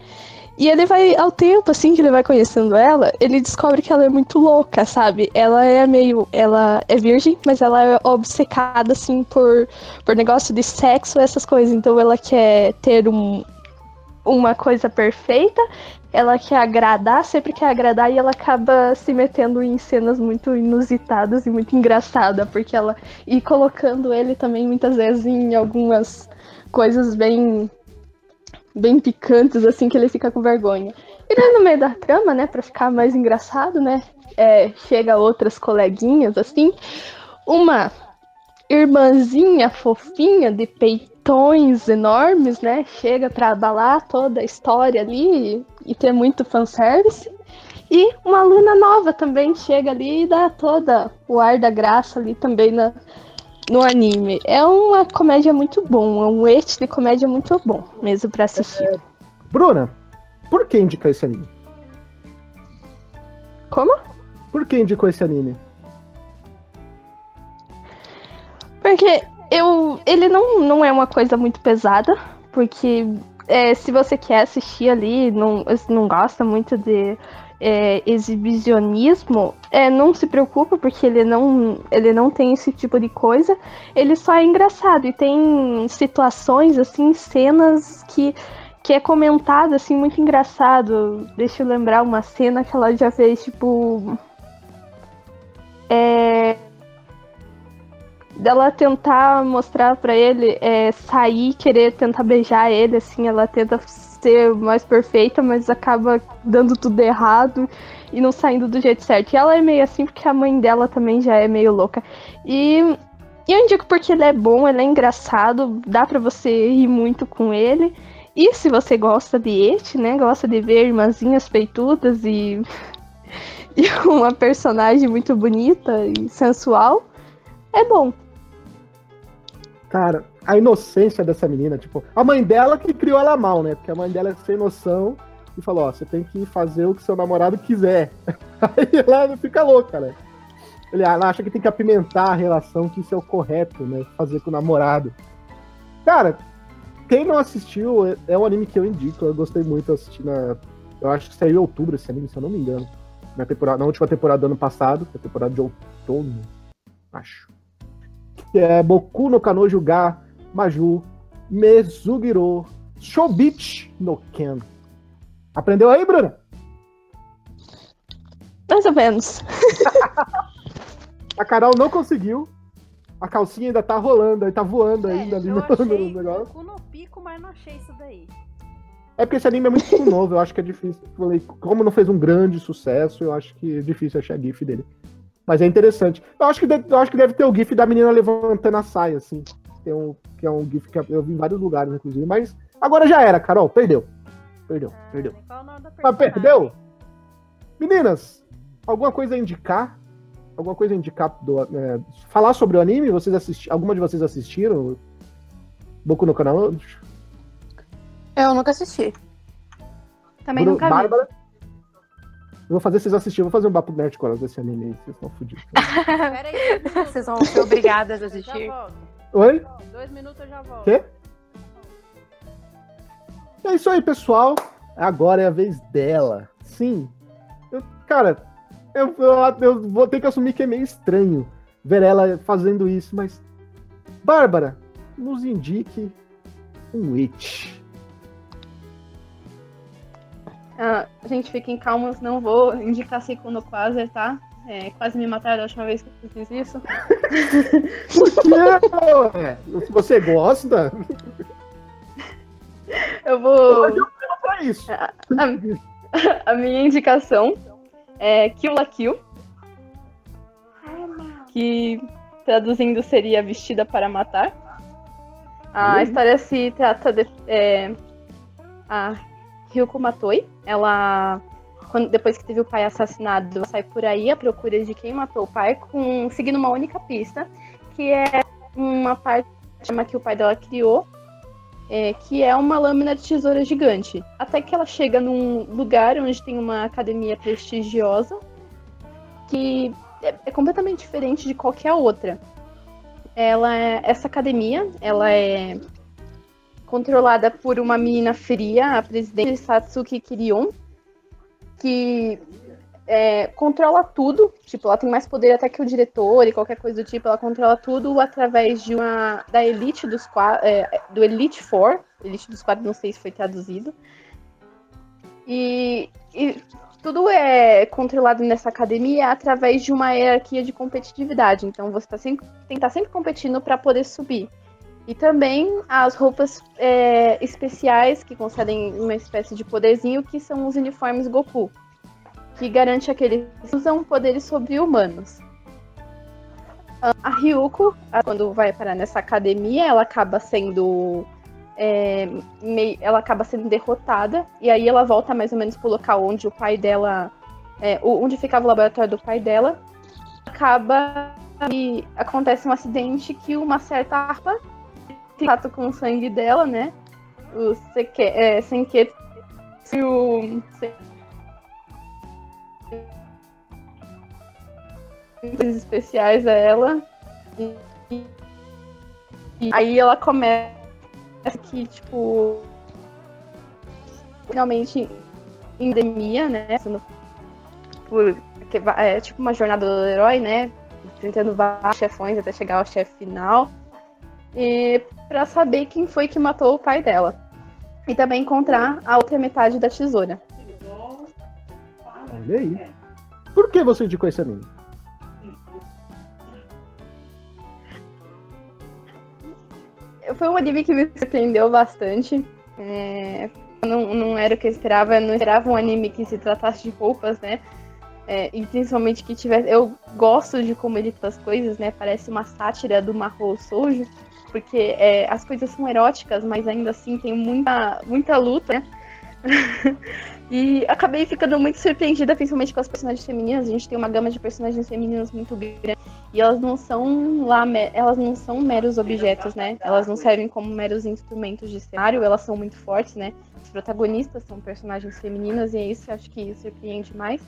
Speaker 5: E ele vai, ao tempo, assim, que ele vai conhecendo ela, ele descobre que ela é muito louca, sabe? Ela é meio. Ela é virgem, mas ela é obcecada, assim, por, por negócio de sexo, essas coisas. Então ela quer ter um, uma coisa perfeita, ela quer agradar, sempre quer agradar e ela acaba se metendo em cenas muito inusitadas e muito engraçadas, porque ela e colocando ele também muitas vezes em algumas coisas bem bem picantes assim que ele fica com vergonha. E daí no meio da trama, né, para ficar mais engraçado, né, é, chega outras coleguinhas assim, uma irmãzinha fofinha de peitões enormes, né? Chega para abalar toda a história ali e, ter muito fanservice. E uma aluna nova também chega ali e dá toda o ar da graça ali também na, no anime. É uma comédia muito bom, é um eixo de comédia muito bom mesmo para assistir. É...
Speaker 1: Bruna, por que indicar esse anime?
Speaker 5: Como?
Speaker 1: Por que indicou esse anime?
Speaker 5: Porque eu, ele não, não é uma coisa muito pesada, porque é, se você quer assistir ali, não, não gosta muito de é, exibicionismo, é, não se preocupa, porque ele não, ele não tem esse tipo de coisa. Ele só é engraçado e tem situações, assim, cenas que, que é comentado, assim, muito engraçado. Deixa eu lembrar uma cena que ela já fez, tipo. É, dela tentar mostrar para ele é, sair, querer tentar beijar ele, assim, ela tenta ser mais perfeita, mas acaba dando tudo errado e não saindo do jeito certo. E ela é meio assim porque a mãe dela também já é meio louca. E, eu indico porque ele é bom, ele é engraçado, dá para você rir muito com ele. E se você gosta de Eti, né, gosta de ver irmãzinhas peitudas e, e uma personagem muito bonita e sensual, é bom.
Speaker 1: Cara, a inocência dessa menina, tipo, a mãe dela que criou ela mal, né? Porque a mãe dela é sem noção e falou, ó, você tem que fazer o que seu namorado quiser. Aí ela fica louca, né? Ele ela acha que tem que apimentar a relação, que isso é o correto, né? Fazer com o namorado. Cara, quem não assistiu, é, é um anime que eu indico. Eu gostei muito assistindo. Na, eu acho que saiu em outubro esse anime, se eu não me engano. Na, temporada, na última temporada do ano passado, a temporada de outono, acho que é Boku no Kanojo ga Maju Mezugiro Shobich no Ken. Aprendeu aí, Bruna?
Speaker 5: Mais ou menos.
Speaker 1: a Carol não conseguiu. A calcinha ainda tá rolando, aí tá voando
Speaker 4: é,
Speaker 1: ainda ali
Speaker 4: no, no negócio. Eu no pico, mas não achei isso daí.
Speaker 1: É porque esse anime é muito novo, eu acho que é difícil. Como não fez um grande sucesso, eu acho que é difícil achar GIF dele. Mas é interessante. Eu acho que deve, eu acho que deve ter o GIF da menina levantando a saia, assim. Tem um, que é um GIF que eu vi em vários lugares, inclusive. Mas agora já era, Carol. Perdeu. Perdeu, ah, perdeu. Mas perdeu? Meninas, alguma coisa a indicar? Alguma coisa a indicar? Do, é, falar sobre o anime? Vocês assisti Alguma de vocês assistiram? Boku no canal?
Speaker 3: Eu nunca assisti. Também Bru nunca vi. Bárbara?
Speaker 1: Eu vou fazer vocês assistirem, vou fazer um Bapo Nerd com elas desse anime aí, vocês estão fodidos.
Speaker 3: vocês vão ser obrigadas a assistir.
Speaker 1: Oi?
Speaker 4: Dois minutos eu já volto.
Speaker 1: Quê? É isso aí, pessoal. Agora é a vez dela. Sim. Eu, cara, eu, eu, eu, vou ter que assumir que é meio estranho ver ela fazendo isso, mas. Bárbara, nos indique um it.
Speaker 2: Ah, gente, fiquem calmos, não vou indicar Seiko no Quasar, tá? É, quase me mataram da última vez que eu fiz isso.
Speaker 1: Não, é, se você gosta.
Speaker 2: Eu vou.
Speaker 1: Isso. A,
Speaker 2: a, a, minha indicação é Kill la Kill. Que traduzindo seria Vestida para Matar. A uhum. história se trata de. É, a Ryuko Matoi. Ela, quando, depois que teve o pai assassinado, ela sai por aí à procura de quem matou o pai, com, seguindo uma única pista, que é uma parte que o pai dela criou, é, que é uma lâmina de tesoura gigante. Até que ela chega num lugar onde tem uma academia prestigiosa, que é, é completamente diferente de qualquer outra. Ela é, essa academia, ela é controlada por uma menina fria, a presidente Satsuki Kirion, que é, controla tudo. Tipo, ela tem mais poder até que o diretor e qualquer coisa do tipo. Ela controla tudo através de uma da elite dos é, do Elite Four. Elite dos quatro, não sei se foi traduzido. E, e tudo é controlado nessa academia através de uma hierarquia de competitividade. Então você tá sempre, tem que estar tá sempre competindo para poder subir. E também as roupas é, especiais que concedem uma espécie de poderzinho, que são os uniformes Goku, que garante que eles usam poderes sobre-humanos. A Ryuko, quando vai parar nessa academia, ela acaba sendo é, meio, ela acaba sendo derrotada e aí ela volta mais ou menos pro local onde o pai dela, é, onde ficava o laboratório do pai dela, acaba e acontece um acidente que uma certa harpa contato com o sangue dela, né? O Seke, é, Senke e o especiais a ela. E, e, aí ela começa que, tipo, finalmente endemia, né? Por, é tipo uma jornada do herói, né? Tentando vários chefões até chegar ao chefe final. E para saber quem foi que matou o pai dela. E também encontrar a outra metade da tesoura.
Speaker 1: Olha aí. Por que você indicou esse anime?
Speaker 2: Foi um anime que me surpreendeu bastante. É, não, não era o que eu esperava. Eu não esperava um anime que se tratasse de roupas, né? É, e principalmente que tivesse. Eu gosto de como ele faz as coisas, né? Parece uma sátira do Mahou Soujo porque é, as coisas são eróticas, mas ainda assim tem muita, muita luta, né? e acabei ficando muito surpreendida, principalmente com as personagens femininas. A gente tem uma gama de personagens femininas muito grande. E elas não são lá, elas não são meros objetos, né? Elas não servem como meros instrumentos de cenário, elas são muito fortes, né? Os protagonistas são personagens femininas e é isso que acho que surpreende mais.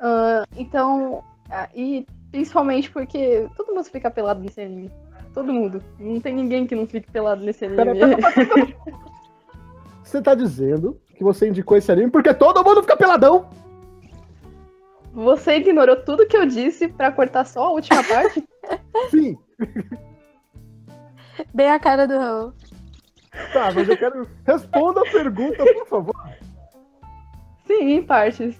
Speaker 2: Uh, então, uh, e principalmente porque todo mundo fica pelado nesse anime. Todo mundo. Não tem ninguém que não fique pelado nesse anime. Pera, pera, pera,
Speaker 1: você tá dizendo que você indicou esse anime porque todo mundo fica peladão?
Speaker 2: Você ignorou tudo que eu disse para cortar só a última parte?
Speaker 1: Sim.
Speaker 3: Bem a cara do Raul.
Speaker 1: Tá, mas eu quero. Responda a pergunta, por favor.
Speaker 2: Sim, em partes.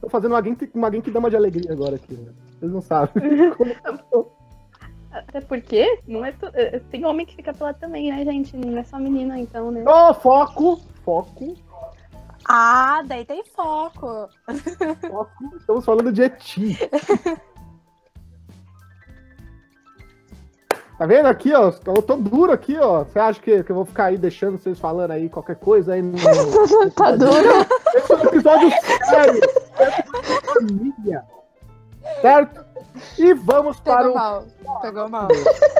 Speaker 1: Tô fazendo uma que, uma que dama de alegria agora aqui, né? Vocês não sabem.
Speaker 2: Até porque não é, é tem homem que fica pelado também, né, gente? Não é só menina, então, né?
Speaker 1: Ô, oh, foco! Foco!
Speaker 3: Ah, daí tem foco.
Speaker 1: Foco, estamos falando de eti. Tá vendo aqui, ó? Eu tô duro aqui, ó. Você acha que, que eu vou ficar aí deixando vocês falando aí qualquer coisa aí no.
Speaker 2: tá duro?
Speaker 1: Esse é um episódio sério. É família. Certo? E vamos
Speaker 3: Pegou
Speaker 1: para o.
Speaker 3: Mal. Pegou mal.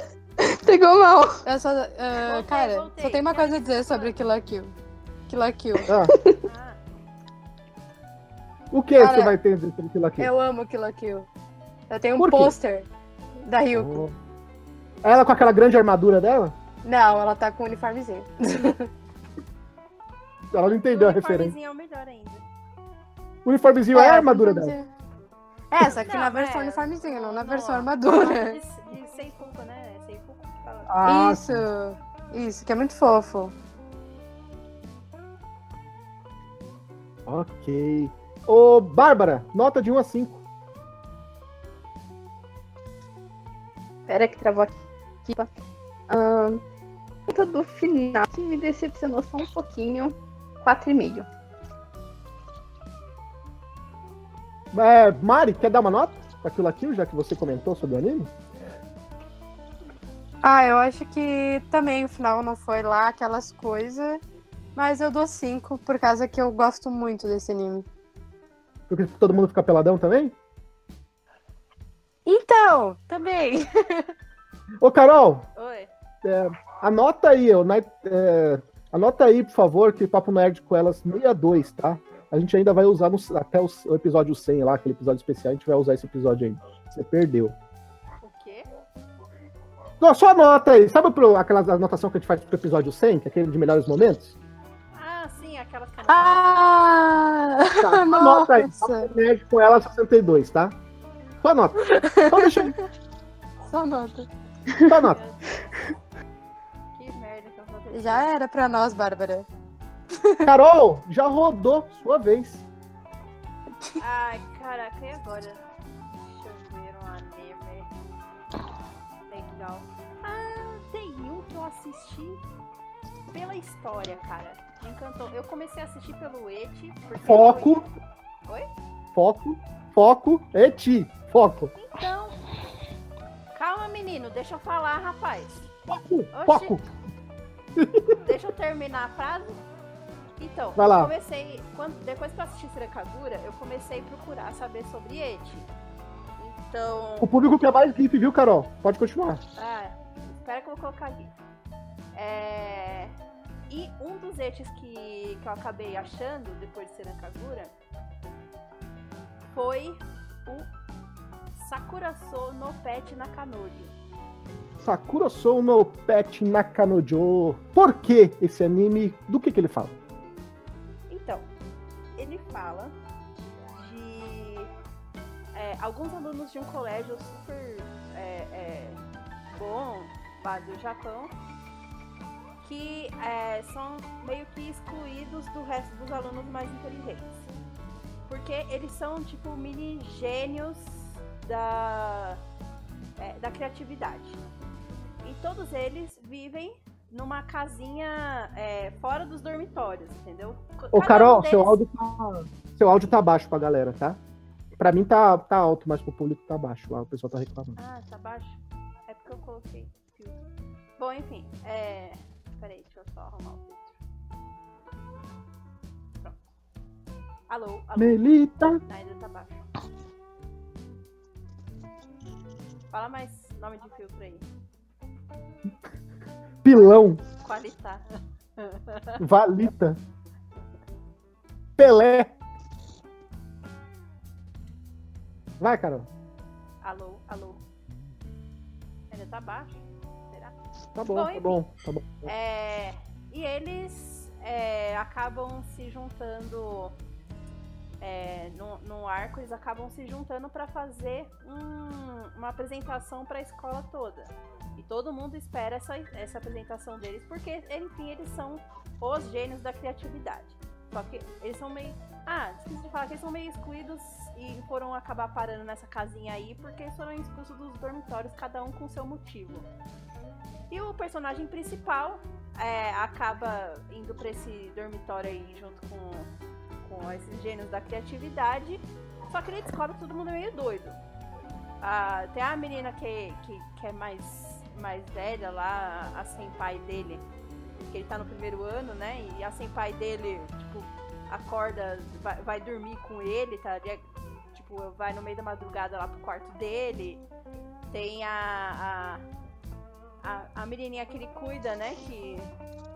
Speaker 2: Pegou mal.
Speaker 3: Eu só, uh, voltei, cara, voltei. só tem uma coisa a dizer sobre Kill la Kill. Kill la Kill.
Speaker 1: Ah. O que cara, você vai ter a dizer sobre Kill la Kill?
Speaker 3: Eu amo Kill la Kill. Eu tenho um pôster da Ryuko. Oh.
Speaker 1: Ela com aquela grande armadura dela?
Speaker 3: Não, ela tá com o uniformezinho.
Speaker 1: ela não entendeu a referência.
Speaker 4: O uniformezinho é o melhor ainda.
Speaker 1: O uniformezinho é, é a armadura dela.
Speaker 3: É, só que não, na versão é, uniformezinho, não na versão armadura.
Speaker 4: De, de Seifuku, né? Seifuku que fala.
Speaker 3: Ah, isso, isso, que é muito fofo.
Speaker 1: Ok. Ô, Bárbara, nota de 1 a 5.
Speaker 2: Pera que travou aqui. Uh, do final que me decepcionou só um pouquinho. 4,5.
Speaker 1: É, Mari, quer dar uma nota pra aquilo aqui, já que você comentou sobre o anime?
Speaker 3: Ah, eu acho que também o final não foi lá aquelas coisas, mas eu dou 5 por causa que eu gosto muito desse anime.
Speaker 1: Porque todo mundo fica peladão também?
Speaker 3: Então, também.
Speaker 1: Ô, Carol!
Speaker 4: Oi.
Speaker 1: É, anota aí, ó, é, anota aí, por favor, que Papo Nerd com elas 62, tá? A gente ainda vai usar no, até o, o, episódio 100 lá, aquele episódio especial, a gente vai usar esse episódio aí. Você perdeu.
Speaker 4: O quê?
Speaker 1: Não, só anota aí. Sabe pro, aquela anotação que a gente faz pro episódio 100, que é aquele de melhores momentos?
Speaker 4: Ah, sim, aquelas que
Speaker 3: Ah!
Speaker 1: Tá, anota aí. Nerd com ela 62, tá? Só anota. Só deixa aí.
Speaker 3: Só nota.
Speaker 1: Só anota.
Speaker 4: Que merda que eu vou fazer.
Speaker 3: Já era pra nós, Bárbara.
Speaker 1: Carol, já rodou. Sua vez.
Speaker 4: Ai, caraca, e agora? Deixa eu ver um anime. Legal. Ah, tem um que eu assisti pela história, cara. Me encantou. Eu comecei a assistir pelo Eti.
Speaker 1: Foco.
Speaker 4: Oi?
Speaker 1: Foco. Foco. Eti. Foco.
Speaker 4: foi- Então. Calma, menino. Deixa eu falar, rapaz.
Speaker 1: Foco. Foco.
Speaker 4: Deixa eu terminar a frase. Então,
Speaker 1: Vai lá.
Speaker 4: eu comecei. Quando, depois que eu assisti eu comecei a procurar saber sobre Eti. Então.
Speaker 1: O público quer mais GIF, viu, Carol? Pode continuar.
Speaker 4: Ah, espera que eu vou colocar aqui. É... E um dos etes que, que eu acabei achando depois de Sirakagura foi o Sakuraso no Pet Nakanojo.
Speaker 1: Sakura Sou no Pet Nakanojo. Por que esse anime? Do que que ele fala?
Speaker 4: Fala de é, alguns alunos de um colégio super é, é, bom lá do Japão que é, são meio que excluídos do resto dos alunos mais inteligentes. Porque eles são tipo mini gênios da, é, da criatividade. E todos eles vivem numa casinha é, fora dos dormitórios, entendeu?
Speaker 1: Ô,
Speaker 4: Cada
Speaker 1: Carol,
Speaker 4: um
Speaker 1: seu
Speaker 4: deles-
Speaker 1: áudio tá. Seu áudio tá baixo pra galera, tá? Pra mim tá, tá alto, mas pro público tá baixo. Lá o pessoal tá reclamando.
Speaker 4: Ah, tá baixo? É porque eu coloquei filtro. Bom, enfim, é. Peraí, deixa eu só arrumar o filtro. Pronto. Alô, alô.
Speaker 1: Melita.
Speaker 4: Ah, ainda tá baixo. Fala mais nome de filtro aí.
Speaker 1: Pilão.
Speaker 4: Qualitar.
Speaker 1: Valita. Pelé. Vai, Carol.
Speaker 4: Alô, alô. Ainda tá baixo? Será?
Speaker 1: Tá bom,
Speaker 4: Bom,
Speaker 1: tá
Speaker 4: enfim.
Speaker 1: bom, tá bom.
Speaker 4: É, e eles é, acabam se juntando é, no, no arco, eles acabam se juntando para fazer um- uma apresentação para a escola toda. E todo mundo espera essa, essa apresentação deles, porque, enfim, eles são os gênios da criatividade. Só que eles são meio. Ah, esqueci de falar que eles são meio excluídos e foram acabar parando nessa casinha aí, porque foram expulsos dos dormitórios, cada um com seu motivo. E o personagem principal é, acaba indo pra esse dormitório aí junto com, com esses gênios da criatividade. Só que ele descobre que todo mundo é meio doido. Ah, tem a menina que, que, que é mais, mais velha lá, a senpai dele, que ele tá no primeiro ano, né? E a senpai dele, tipo, acorda, vai, vai dormir com ele, tá? É- Tipo, vai no meio da madrugada lá pro quarto dele. Tem a, a, a, a menininha que ele cuida, né? Que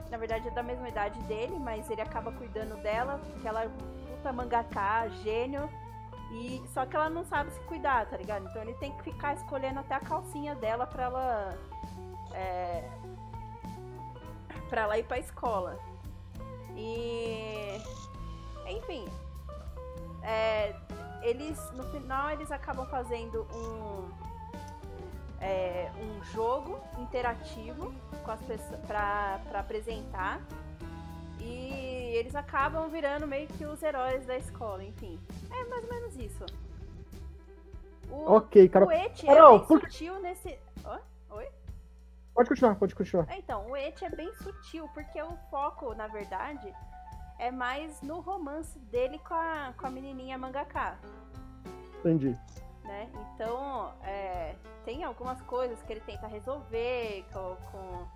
Speaker 4: na verdade é da mesma idade dele, mas ele acaba cuidando dela, porque ela é puta mangaká, gênio. E só que ela não sabe se cuidar, tá ligado? Então ele tem que ficar escolhendo até a calcinha dela pra ela é, para ela ir pra escola. E enfim, é, eles no final eles acabam fazendo um é, um jogo interativo com as pessoas para apresentar e eles acabam virando meio que os heróis da escola, enfim. É mais ou menos isso. O,
Speaker 1: Ok, Carol.
Speaker 4: o Et
Speaker 1: Carol,
Speaker 4: é bem
Speaker 1: por
Speaker 4: sutil nesse. Hã? Oi?
Speaker 1: Pode continuar, pode continuar.
Speaker 4: É, Então, o Et é bem sutil, porque o foco, na verdade, é mais no romance dele com a, com a menininha mangaká,
Speaker 1: Entendi.
Speaker 4: Né? Então, é, tem algumas coisas que ele tenta resolver com, com,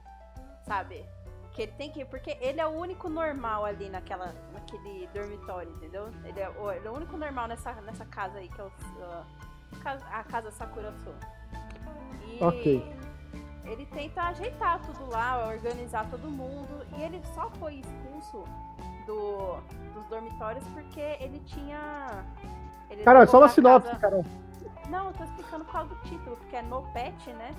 Speaker 4: sabe? Que ele tem que. Porque ele é o único normal ali naquela, naquele dormitório, entendeu? Ele é, o, ele é o único normal nessa, nessa casa aí, que é o, a, casa- a casa Sakura So. E
Speaker 1: Ok.
Speaker 4: ele tenta ajeitar tudo lá, organizar todo mundo. E ele só foi expulso do, dos dormitórios porque ele tinha. Ele
Speaker 1: Carol, é só uma sinopse,
Speaker 4: casa-
Speaker 1: Carol.
Speaker 4: Não, eu tô explicando qual é o título, porque é No Pet, né?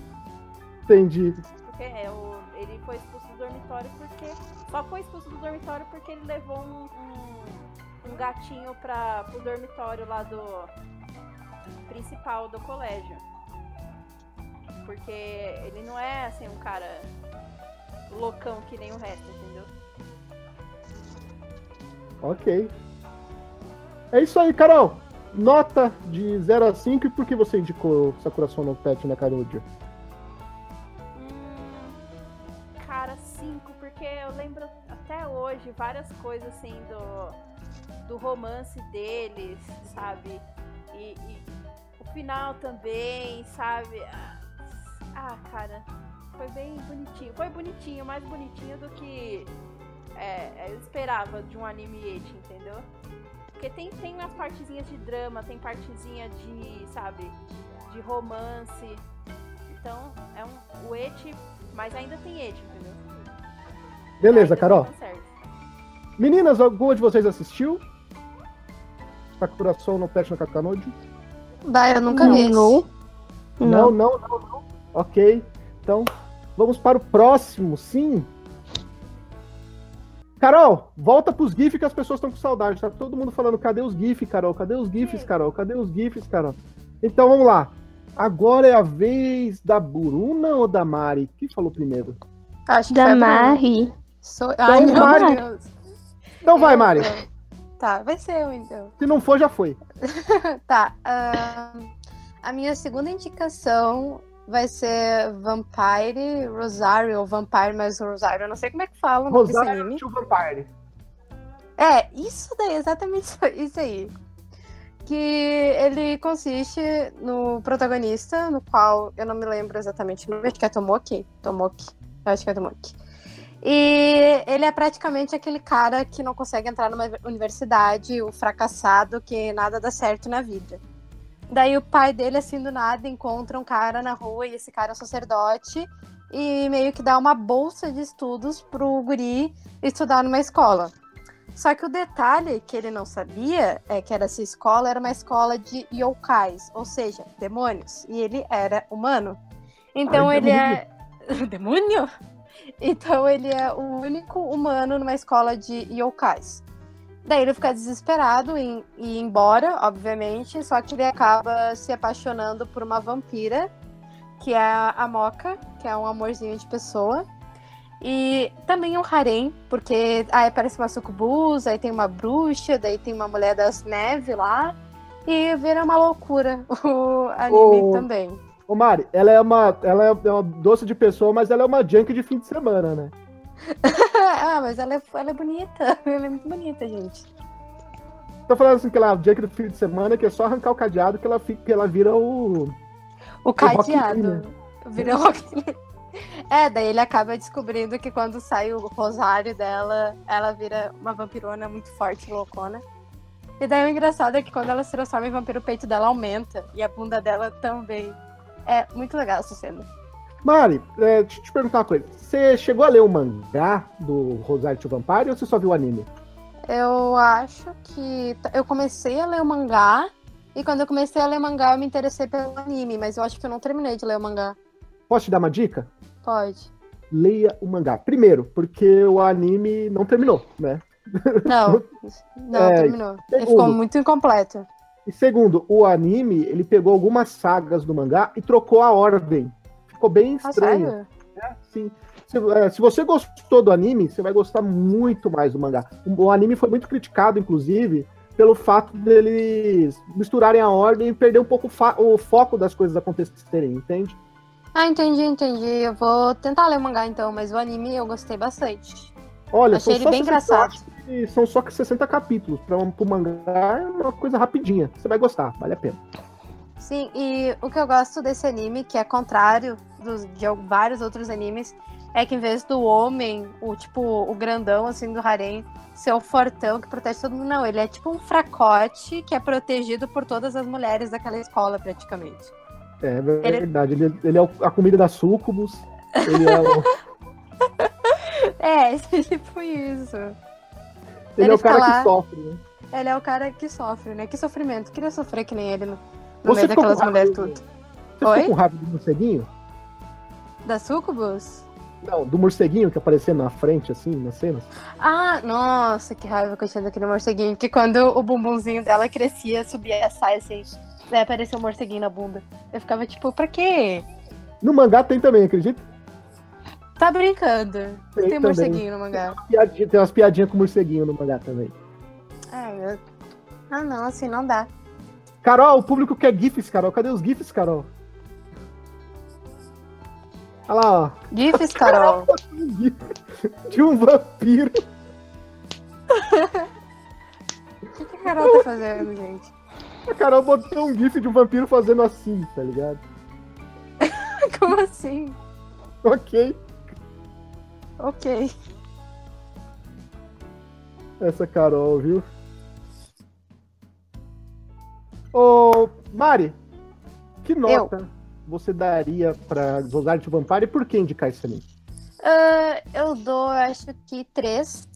Speaker 1: Entendi.
Speaker 4: Porque porque é o, ele foi expulso do dormitório porque. Só foi expulso do dormitório porque ele levou um, um, um gatinho pra, pro dormitório lá do principal do colégio. Porque ele não é assim um cara loucão que nem o resto, entendeu?
Speaker 1: Ok. É isso aí, Carol. Nota de 0 a 5 e por que você indicou Sakura no Pet na Carudio?
Speaker 4: Hum, cara, 5, porque eu lembro até hoje várias coisas assim do, do romance deles, sabe? E, e o final também, sabe? Ah, cara, foi bem bonitinho. Foi bonitinho, mais bonitinho do que é, eu esperava de um anime eti, entendeu? Porque tem, tem umas partezinhas de drama, tem partezinha de, sabe, de romance. Então, é um o eti, mas ainda tem eti, entendeu?
Speaker 1: Beleza, Carol.
Speaker 4: tá certo.
Speaker 1: Meninas, alguma de vocês assistiu? Sakura Soul no Pet no Kakanoji?
Speaker 3: Vai, eu nunca
Speaker 5: Não,
Speaker 3: vi.
Speaker 5: não.
Speaker 1: Não, não, não, não. Ok. Então, vamos para o próximo, sim. Carol, volta pros GIFs que as pessoas estão com saudade. Tá todo mundo falando, cadê os GIFs, Carol? Cadê os GIFs,
Speaker 4: Sim.
Speaker 1: Carol? Cadê os GIFs, Carol? Então, vamos lá. Agora é a vez da Buruna ou da Mari? Quem falou primeiro?
Speaker 3: Acho que
Speaker 5: Da
Speaker 3: Bruna.
Speaker 5: Mari.
Speaker 3: Sou... Ai, meu
Speaker 1: Mari.
Speaker 3: Deus.
Speaker 1: Então vai, Mari.
Speaker 3: Tá, vai ser eu então.
Speaker 1: Se não for, já foi.
Speaker 3: Tá. ahn, a minha segunda indicação vai ser Vampire Rosario, ou Vampire mais Rosario. Eu não sei como é que fala o nome desse
Speaker 1: Rosário
Speaker 3: anime.
Speaker 1: to Vampire.
Speaker 3: É, isso daí, exatamente isso- isso aí. Que ele consiste no protagonista, no qual eu não me lembro exatamente o nome, acho que é Tomoki. Tomoki. Eu acho que é Tomoki. E ele é praticamente aquele cara que não consegue entrar numa universidade, o fracassado que nada dá certo na vida. Daí o pai dele, assim, do nada, encontra um cara na rua e esse cara é um sacerdote e meio que dá uma bolsa de estudos pro guri estudar numa escola. Só que o detalhe que ele não sabia é que essa escola era uma escola de yokais, ou seja, demônios. E ele era humano. Então
Speaker 1: Ai,
Speaker 3: ele é. Demônio? Então ele é o único humano numa escola de yokais. Daí ele fica desesperado em ir embora, obviamente, só que ele acaba se apaixonando por uma vampira, que é a Moca, que é um amorzinho de pessoa. E também um harém, porque aí aparece uma sucubus, aí tem uma bruxa, daí tem uma mulher das neves lá. E vira uma loucura o anime
Speaker 1: Ô.
Speaker 3: também.
Speaker 1: Ô, Mari, ela é uma, ela é uma doce de pessoa, mas ela é uma junk de fim de semana, né?
Speaker 3: ah, mas ela é, ela é bonita. Ela é muito bonita, gente.
Speaker 1: Tô falando assim que ela é a junk do fim de semana, que é só arrancar o cadeado que ela, fica, que ela vira o.
Speaker 3: O cadeado. Virou Rock Lee. É, daí ele acaba descobrindo que quando sai o rosário dela, ela vira uma vampirona muito forte, loucona. E daí o engraçado é que quando ela se transforma em vampiro, o peito dela aumenta. E a bunda dela também. É muito legal essa cena.
Speaker 1: Mari, é, deixa eu te perguntar uma coisa. Você chegou a ler o mangá do Rosário to Vampire ou você só viu o anime?
Speaker 3: Eu acho que. Eu comecei a ler o mangá. E quando eu comecei a ler mangá, eu me interessei pelo anime. Mas eu acho que eu não terminei de ler o mangá.
Speaker 1: Posso te dar uma dica?
Speaker 3: Pode.
Speaker 1: Leia o mangá. Primeiro, porque o anime não terminou, né?
Speaker 3: Não. Não,
Speaker 1: É,
Speaker 3: terminou. Ele ficou
Speaker 1: segundo.
Speaker 3: muito incompleto.
Speaker 1: E segundo, o anime, ele pegou algumas sagas do mangá e trocou a ordem. Ficou bem
Speaker 3: Ah,
Speaker 1: estranho.
Speaker 3: sério?
Speaker 1: É, sim. Se, é, se você gostou do anime, você vai gostar muito mais do mangá. O, o anime foi muito criticado, inclusive, pelo fato deles misturarem a ordem e perder um pouco o foco das coisas acontecerem, entende?
Speaker 3: Ah, entendi, entendi. Eu vou tentar ler o mangá então, mas o anime eu gostei bastante.
Speaker 1: Olha,
Speaker 3: Achei ele
Speaker 1: só
Speaker 3: bem
Speaker 1: 60
Speaker 3: engraçado.
Speaker 1: São só 60 capítulos. Para um pro mangá é uma coisa rapidinha. Você vai gostar, vale a pena.
Speaker 3: Sim, e o que eu gosto desse anime, que é contrário dos, de vários outros animes, é que em vez do homem, o tipo, o grandão assim do harém, ser o fortão que protege todo mundo, não, ele é tipo um fracote que é protegido por todas as mulheres daquela escola, praticamente.
Speaker 1: É verdade. Ele, ele é o- a comida da sucubus. Ele é o,
Speaker 3: É, tipo isso.
Speaker 1: ele
Speaker 3: Ele
Speaker 1: é o cara
Speaker 3: lá-
Speaker 1: que sofre, né?
Speaker 3: Ele é o cara que sofre, né? Que sofrimento. Queria sofrer que nem ele no, no
Speaker 1: Você
Speaker 3: meio daquelas mulheres tudo.
Speaker 1: Você
Speaker 3: Oi?
Speaker 1: ficou com raiva do morceguinho?
Speaker 3: Da Sucubus?
Speaker 1: Não, do morceguinho que aparecia na frente, assim, nas cenas.
Speaker 3: Ah, nossa, que raiva que eu tinha daquele morceguinho. Que quando o bumbumzinho dela crescia, subia a saia assim. Daí apareceu um morceguinho na bunda. Eu ficava tipo, pra quê?
Speaker 1: No mangá tem também, acredita?
Speaker 3: Tá brincando.
Speaker 1: Tem
Speaker 3: Tem, morceguinho no mangá.
Speaker 1: Piadinha- tem umas piadinhas com morceguinho no mangá também.
Speaker 3: Ai, meu... Ah, não, assim não dá.
Speaker 1: Carol, o público quer GIFs, Carol. Cadê os GIFs, Carol? Olha lá, ó.
Speaker 3: GIFs, Carol.
Speaker 1: De um vampiro.
Speaker 3: O que, que a Carol tá fazendo, gente?
Speaker 1: A Carol botou um GIF de um vampiro fazendo assim, tá ligado?
Speaker 3: Como assim?
Speaker 1: Ok.
Speaker 3: Ok.
Speaker 1: Essa Carol, viu? Ô, Mari, que nota você daria Rosário de Vampire e por que indicar esse anime?
Speaker 3: Ah, eu dou, acho que três.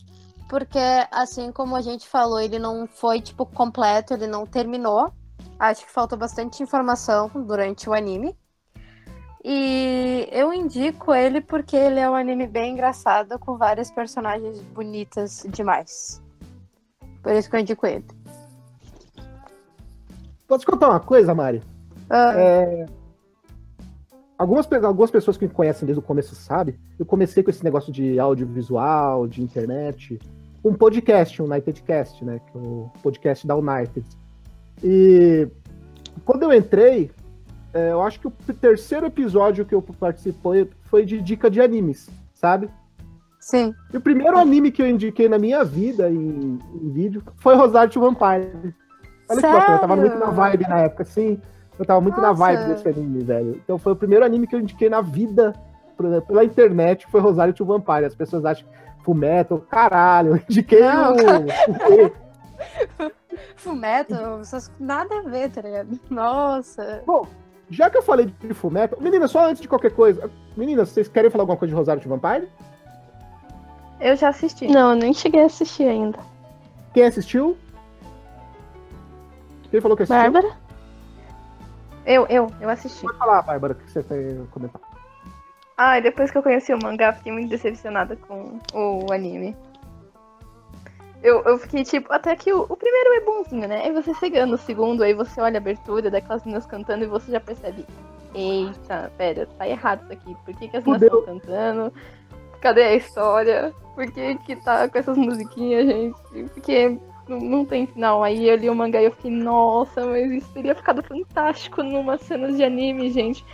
Speaker 3: Porque, assim como a gente falou, ele não foi, tipo, completo, ele não terminou. Acho que faltou bastante informação durante o anime. E eu indico ele porque ele é um anime bem engraçado, com várias personagens bonitas demais. Por isso que eu indico ele.
Speaker 1: Posso te contar uma coisa, Mari?
Speaker 3: Ah,
Speaker 1: É, Algumas, algumas pessoas que me conhecem desde o começo sabem, eu comecei com esse negócio de audiovisual, de internet, um podcast, um Unitedcast, né? Que é o podcast da United. E quando eu entrei, é, eu acho que o terceiro episódio que eu participei foi de dica de animes, sabe?
Speaker 3: sim.
Speaker 1: E o primeiro anime que eu indiquei na minha vida em, em vídeo foi Rosário Vampire. Olha que bacana, eu tava
Speaker 3: Sério?
Speaker 1: muito na vibe na época, assim. Eu tava muito na
Speaker 3: Nossa.
Speaker 1: vibe desse anime, velho. Então foi o primeiro anime que eu indiquei na vida pela internet, foi Rosário to Vampire. As pessoas acham Fullmetal, caralho. Eu indiquei
Speaker 3: Não,
Speaker 1: o, o-
Speaker 3: Fullmetal, essas- nada a ver, tá ligado? Nossa.
Speaker 1: Bom, já que eu falei de Fullmetal, meninas, só antes de qualquer coisa, meninas, vocês querem falar alguma coisa de Rosário to Vampire?
Speaker 2: Eu já assisti.
Speaker 5: Não, eu nem cheguei a assistir ainda.
Speaker 1: Quem assistiu? Quem falou que assistiu?
Speaker 5: Bárbara?
Speaker 2: Eu, eu, eu assisti.
Speaker 1: Pode falar, Bárbara, o que você tem comentar.
Speaker 2: Ah, e depois que eu conheci o mangá, fiquei muito decepcionada com o anime. Eu, eu fiquei tipo, até que o, o primeiro é bonzinho, né? Aí você chegando no segundo, aí você olha a abertura daquelas meninas cantando e você já percebe. Eita, pera, tá errado isso aqui. Por que, que as meninas estão cantando? Cadê a história? Por que, que tá com essas musiquinhas, gente? Porque não, não tem final. Aí eu li o mangá e eu fiquei, nossa, mas isso teria ficado fantástico numa cena de anime, gente.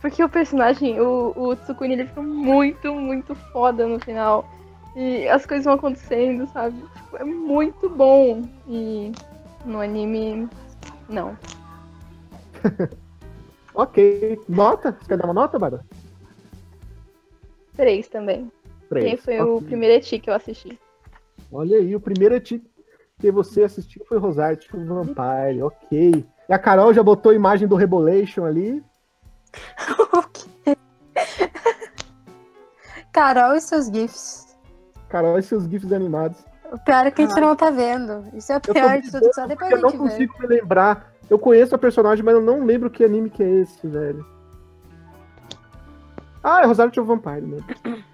Speaker 2: Porque o personagem, o, o Tsukuni, ele fica muito, muito foda no final. E as coisas vão acontecendo, sabe? Tipo, é muito bom. E no anime, não.
Speaker 1: Ok. Nota? Você quer dar uma nota, Bárbara?
Speaker 2: Três também.
Speaker 1: Três.
Speaker 2: Quem foi o
Speaker 1: Ok.
Speaker 2: primeiro eti que eu assisti?
Speaker 1: Olha aí, o primeiro eti que você assistiu foi Rosário to Vampire. Ok. E a Carol já botou a imagem do Rebolation ali.
Speaker 3: Carol e seus GIFs.
Speaker 1: Carol e seus GIFs animados.
Speaker 3: O pior é que a gente não tá vendo. Isso é o pior de tudo, só depois a
Speaker 1: eu não
Speaker 3: gente vê.
Speaker 1: consigo me lembrar. Eu conheço a personagem, mas eu não lembro que anime que é esse, velho. Ah, é Rosário to Vampire mesmo.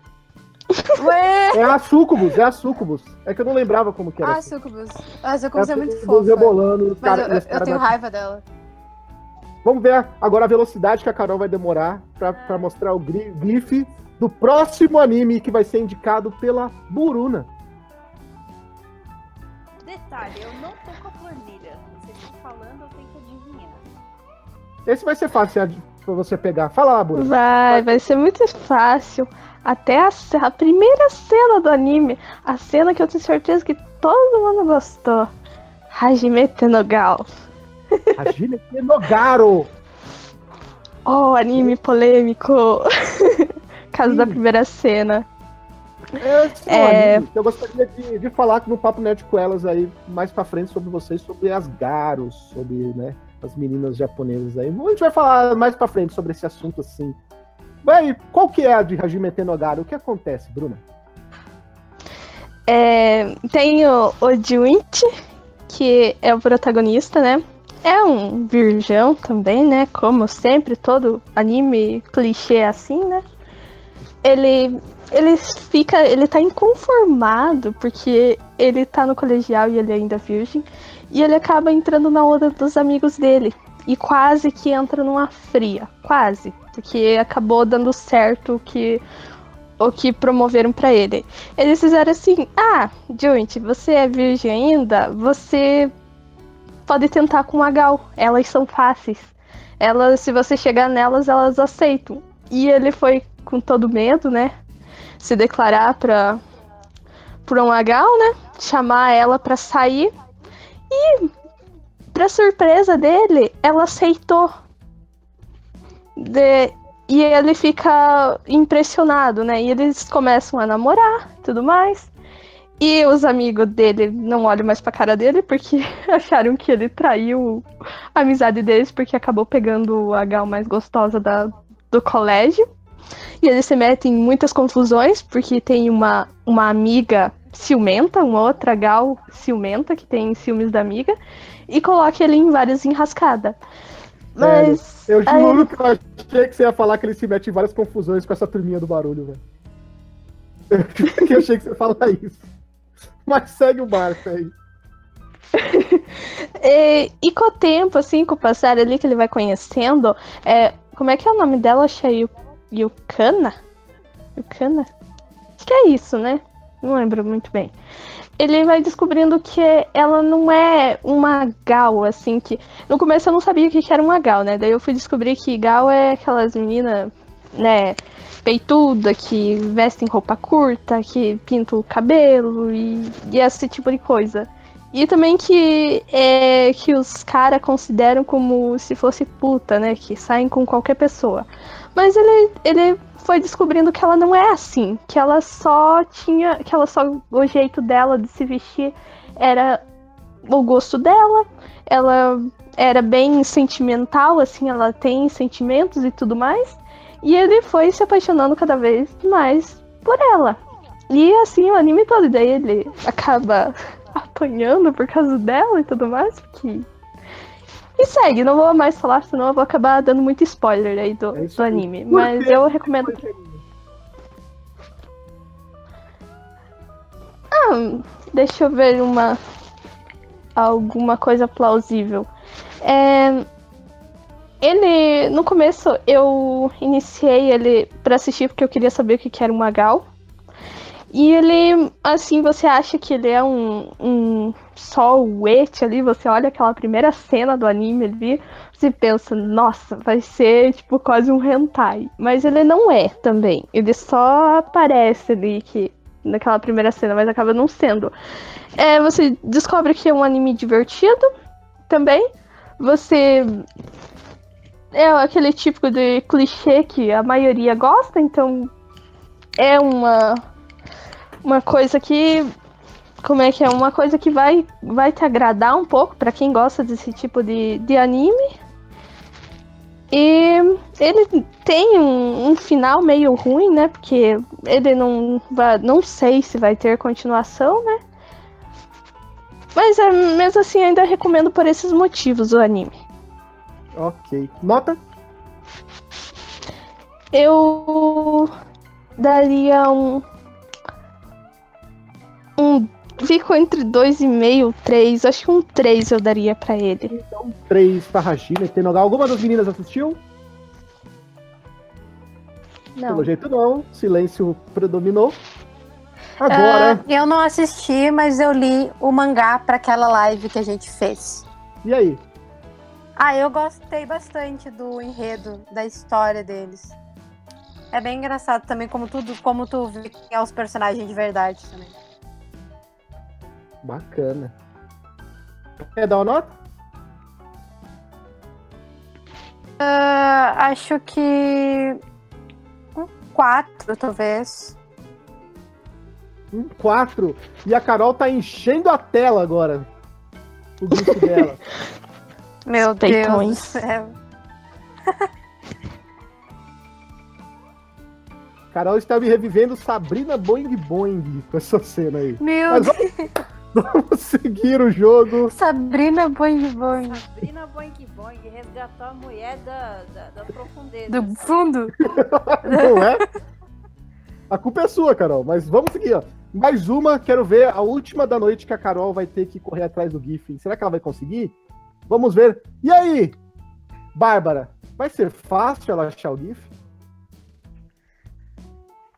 Speaker 3: Ué!
Speaker 1: É a Sucubus, é a Sucubus. É que eu não lembrava como que era.
Speaker 3: Ah, Sucubus. Ah, Sucubus
Speaker 1: é
Speaker 3: é muito
Speaker 1: Sucubus
Speaker 3: fofa.
Speaker 1: rebolando.
Speaker 3: Mas
Speaker 1: cara-
Speaker 3: eu, eu
Speaker 1: cara
Speaker 3: tenho
Speaker 1: da-
Speaker 3: raiva dela.
Speaker 1: Vamos ver agora a velocidade que a Carol vai demorar pra, pra mostrar o GIF do próximo anime que vai ser indicado pela Buruna.
Speaker 4: Detalhe, eu não tô com a planilha. Vocês estão falando, eu tenho que adivinhar.
Speaker 1: Esse vai ser fácil pra você pegar. Fala lá, Buruna.
Speaker 5: Vai, vai ser muito fácil. Até a, a primeira cena do anime, a cena que eu tenho certeza que todo mundo gostou. Hajime Tenogal.
Speaker 1: Hajime Nogaro.
Speaker 5: Oh, anime polêmico. Caso da primeira cena.
Speaker 1: É,
Speaker 5: É.
Speaker 1: anime eu gostaria de, de falar no Papo Nerd com elas aí mais pra frente sobre vocês, sobre as garos, sobre né, as meninas japonesas aí. A gente vai falar mais pra frente sobre esse assunto assim. Vai, qual que é a de Hajime Tenogaro? O que acontece, Bruna?
Speaker 5: É, tem o, o Junichi, que é o protagonista, né? É um virgão também, né? Como sempre, todo anime clichê é assim, né? ele ele fica, ele tá inconformado porque ele tá no colegial e ele ainda é virgem, e ele acaba entrando na onda dos amigos dele e quase que entra numa fria, quase, porque acabou dando certo o que o que promoveram para ele. Eles fizeram assim: "Ah, Joint, você é virgem ainda? Você pode tentar com a Gal. Elas são fáceis. Elas, se você chegar nelas, elas aceitam." E ele foi com todo medo, né? Se declarar pra, pra um Gal, né? Chamar ela pra sair. E, pra surpresa dele, ela aceitou. De, e ele fica impressionado, né? E eles começam a namorar tudo mais. E os amigos dele não olham mais pra cara dele porque acharam que ele traiu a amizade deles porque acabou pegando a gal mais gostosa da, do colégio. E eles se metem em muitas confusões porque tem uma, uma amiga ciumenta, uma outra gal ciumenta que tem ciúmes da amiga, e coloca ele em várias enrascadas. Mas.
Speaker 1: Eu juro aí... que eu achei que você ia falar que ele se mete em várias confusões com essa turminha do barulho, velho. Eu achei que você ia falar isso. Mas segue o barco aí.
Speaker 5: e, e, com o tempo, assim, com o passar ali que ele vai conhecendo, é, como é que é o nome dela? Achei Yukana? Yukana? Acho que é isso, né? Não lembro muito bem. Ele vai descobrindo que ela não é uma gal, assim, que. No começo eu não sabia o que era uma gal, né? Daí eu fui descobrir que gal é aquelas meninas, né, peituda, que vestem roupa curta, que pintam o cabelo e, e esse tipo de coisa. E também que é que os caras consideram como se fosse puta, né? Que saem com qualquer pessoa. Mas ele, ele foi descobrindo que ela não é assim, que ela só tinha, que ela só o jeito dela de se vestir era o gosto dela, ela era bem sentimental, assim, ela tem sentimentos e tudo mais. E ele foi se apaixonando cada vez mais por ela. E assim o anime todo, e daí ele acaba apanhando por causa dela e tudo mais, porque e segue, não vou mais falar, senão eu vou acabar dando muito spoiler aí do, é do anime. Mas eu recomendo. Ah, deixa eu ver uma. alguma coisa plausível. É, ele. No começo eu iniciei ele para assistir porque eu queria saber o que era um Magal. E ele, assim, você acha que ele é um, um só o et ali, você olha aquela primeira cena do anime ali, você pensa, nossa, vai ser tipo quase um hentai. Mas ele não é também. Ele só aparece ali que naquela primeira cena, mas acaba não sendo. É, você descobre que é um anime divertido também. Você é aquele tipo de clichê que a maioria gosta, então é uma uma coisa que como é que é uma coisa que vai vai te agradar um pouco para quem gosta desse tipo de, de anime. E ele tem um, um, final meio ruim, né? Porque ele não vai, não sei se vai ter continuação, né? Mas é, mesmo assim ainda recomendo por esses motivos o anime.
Speaker 1: Ok. Nota?
Speaker 5: Eu daria um um. Fico entre 2,5 e 3. Acho que um 3 eu daria pra ele.
Speaker 1: Então, 3 pra Hashime. Tem Alguma das meninas assistiu?
Speaker 3: Não.
Speaker 1: Pelo jeito não. Silêncio predominou. Agora.
Speaker 3: Uh, eu não assisti, mas eu li o mangá para aquela live que a gente fez.
Speaker 1: E aí?
Speaker 3: Ah, eu gostei bastante do enredo, da história deles. É bem engraçado também como tudo, como tu vê que é os personagens de verdade também.
Speaker 1: Bacana. Quer dar uma nota?
Speaker 3: Uh, acho que um 4, talvez.
Speaker 1: Um 4. E a Carol tá enchendo a tela agora. O grupo dela.
Speaker 3: Meu Deus do céu.
Speaker 1: Carol está me revivendo Sabrina Boing Boing com essa cena aí.
Speaker 3: Meu Mas, Deus.
Speaker 1: Vamos seguir o jogo.
Speaker 3: Sabrina Boing
Speaker 4: Boing. Sabrina Boing Boing resgatou a mulher da, da, da profundeza.
Speaker 3: Do fundo?
Speaker 1: Não é? A culpa é sua, Carol. Mas vamos seguir, ó. Mais uma, quero ver a última da noite que a Carol vai ter que correr atrás do GIF. Será que ela vai conseguir? Vamos ver. E aí, Bárbara, vai ser fácil ela achar o GIF?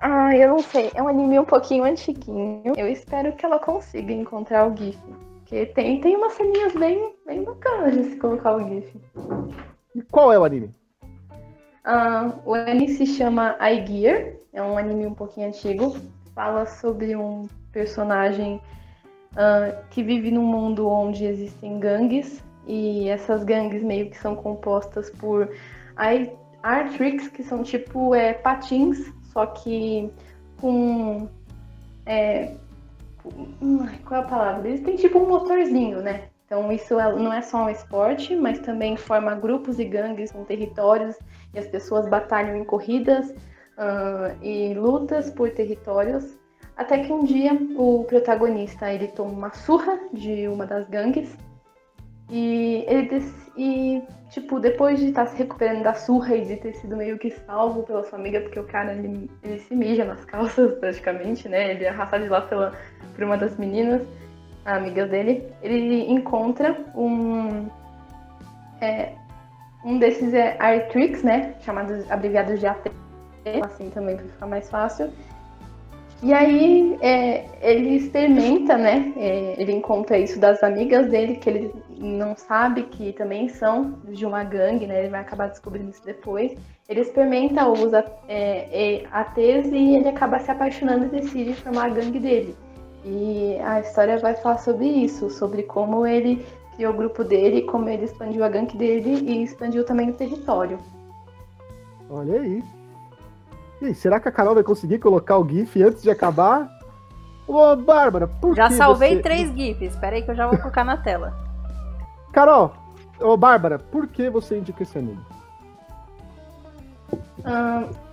Speaker 2: Ah, eu não sei. É um anime um pouquinho antiguinho. Eu espero que ela consiga encontrar o GIF. Porque tem, tem umas ceninhas bem, bem bacanas de se colocar o GIF.
Speaker 1: E qual é o anime?
Speaker 2: Ah, o anime se chama I Gear. É um anime um pouquinho antigo. Fala sobre um personagem ah, que vive num mundo onde existem gangues. E essas gangues meio que são compostas por Artrix, que são tipo é, patins, só que com. É, qual é a palavra? Eles têm tipo um motorzinho, né? Então isso é, não é só um esporte, mas também forma grupos e gangues com territórios e as pessoas batalham em corridas uh, e lutas por territórios. Até que um dia o protagonista ele toma uma surra de uma das gangues e ele e tipo depois de estar tá se recuperando da surra e de ter sido meio que salvo pela sua amiga porque o cara ele, ele se mija nas calças praticamente, né? Ele é arrastado de lá pela por uma das meninas, amigas dele. Ele encontra um é, um desses é Artrix, né? Chamados abreviados de AT, assim também para ficar mais fácil. E aí é, ele experimenta, né? É, ele encontra isso das amigas dele, que ele não sabe que também são de uma gangue, né? Ele vai acabar descobrindo isso depois. Ele experimenta, usa é, é ATs e ele acaba se apaixonando e decide formar a gangue dele. E a história vai falar sobre isso, sobre como ele criou o grupo dele, como ele expandiu a gangue dele e expandiu também o território.
Speaker 1: Olha aí. E será que a Carol vai conseguir colocar o GIF antes de acabar? Ô, Bárbara, por
Speaker 4: já
Speaker 1: que
Speaker 4: salvei
Speaker 1: você...
Speaker 4: três GIFs. Espera aí que eu já vou colocar na tela.
Speaker 1: Carol, ô, Bárbara, por que você indica esse anime?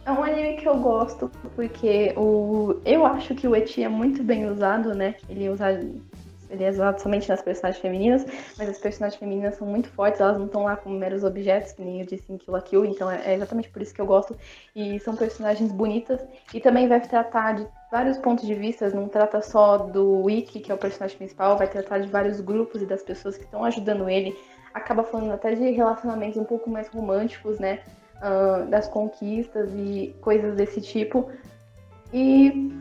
Speaker 2: é um anime que eu gosto porque o, eu acho que o Eti é muito bem usado, né? Ele é usado ele é usado somente nas personagens femininas, mas as personagens femininas são muito fortes, elas não estão lá como meros objetos, que nem eu disse em Kill la Kill, então é exatamente por isso que eu gosto. E são personagens bonitas, e também vai tratar de vários pontos de vista, não trata só do Wiki, que é o personagem principal, vai tratar de vários grupos e das pessoas que estão ajudando ele. Acaba falando até de relacionamentos um pouco mais românticos, né? Uh, das conquistas e coisas desse tipo. E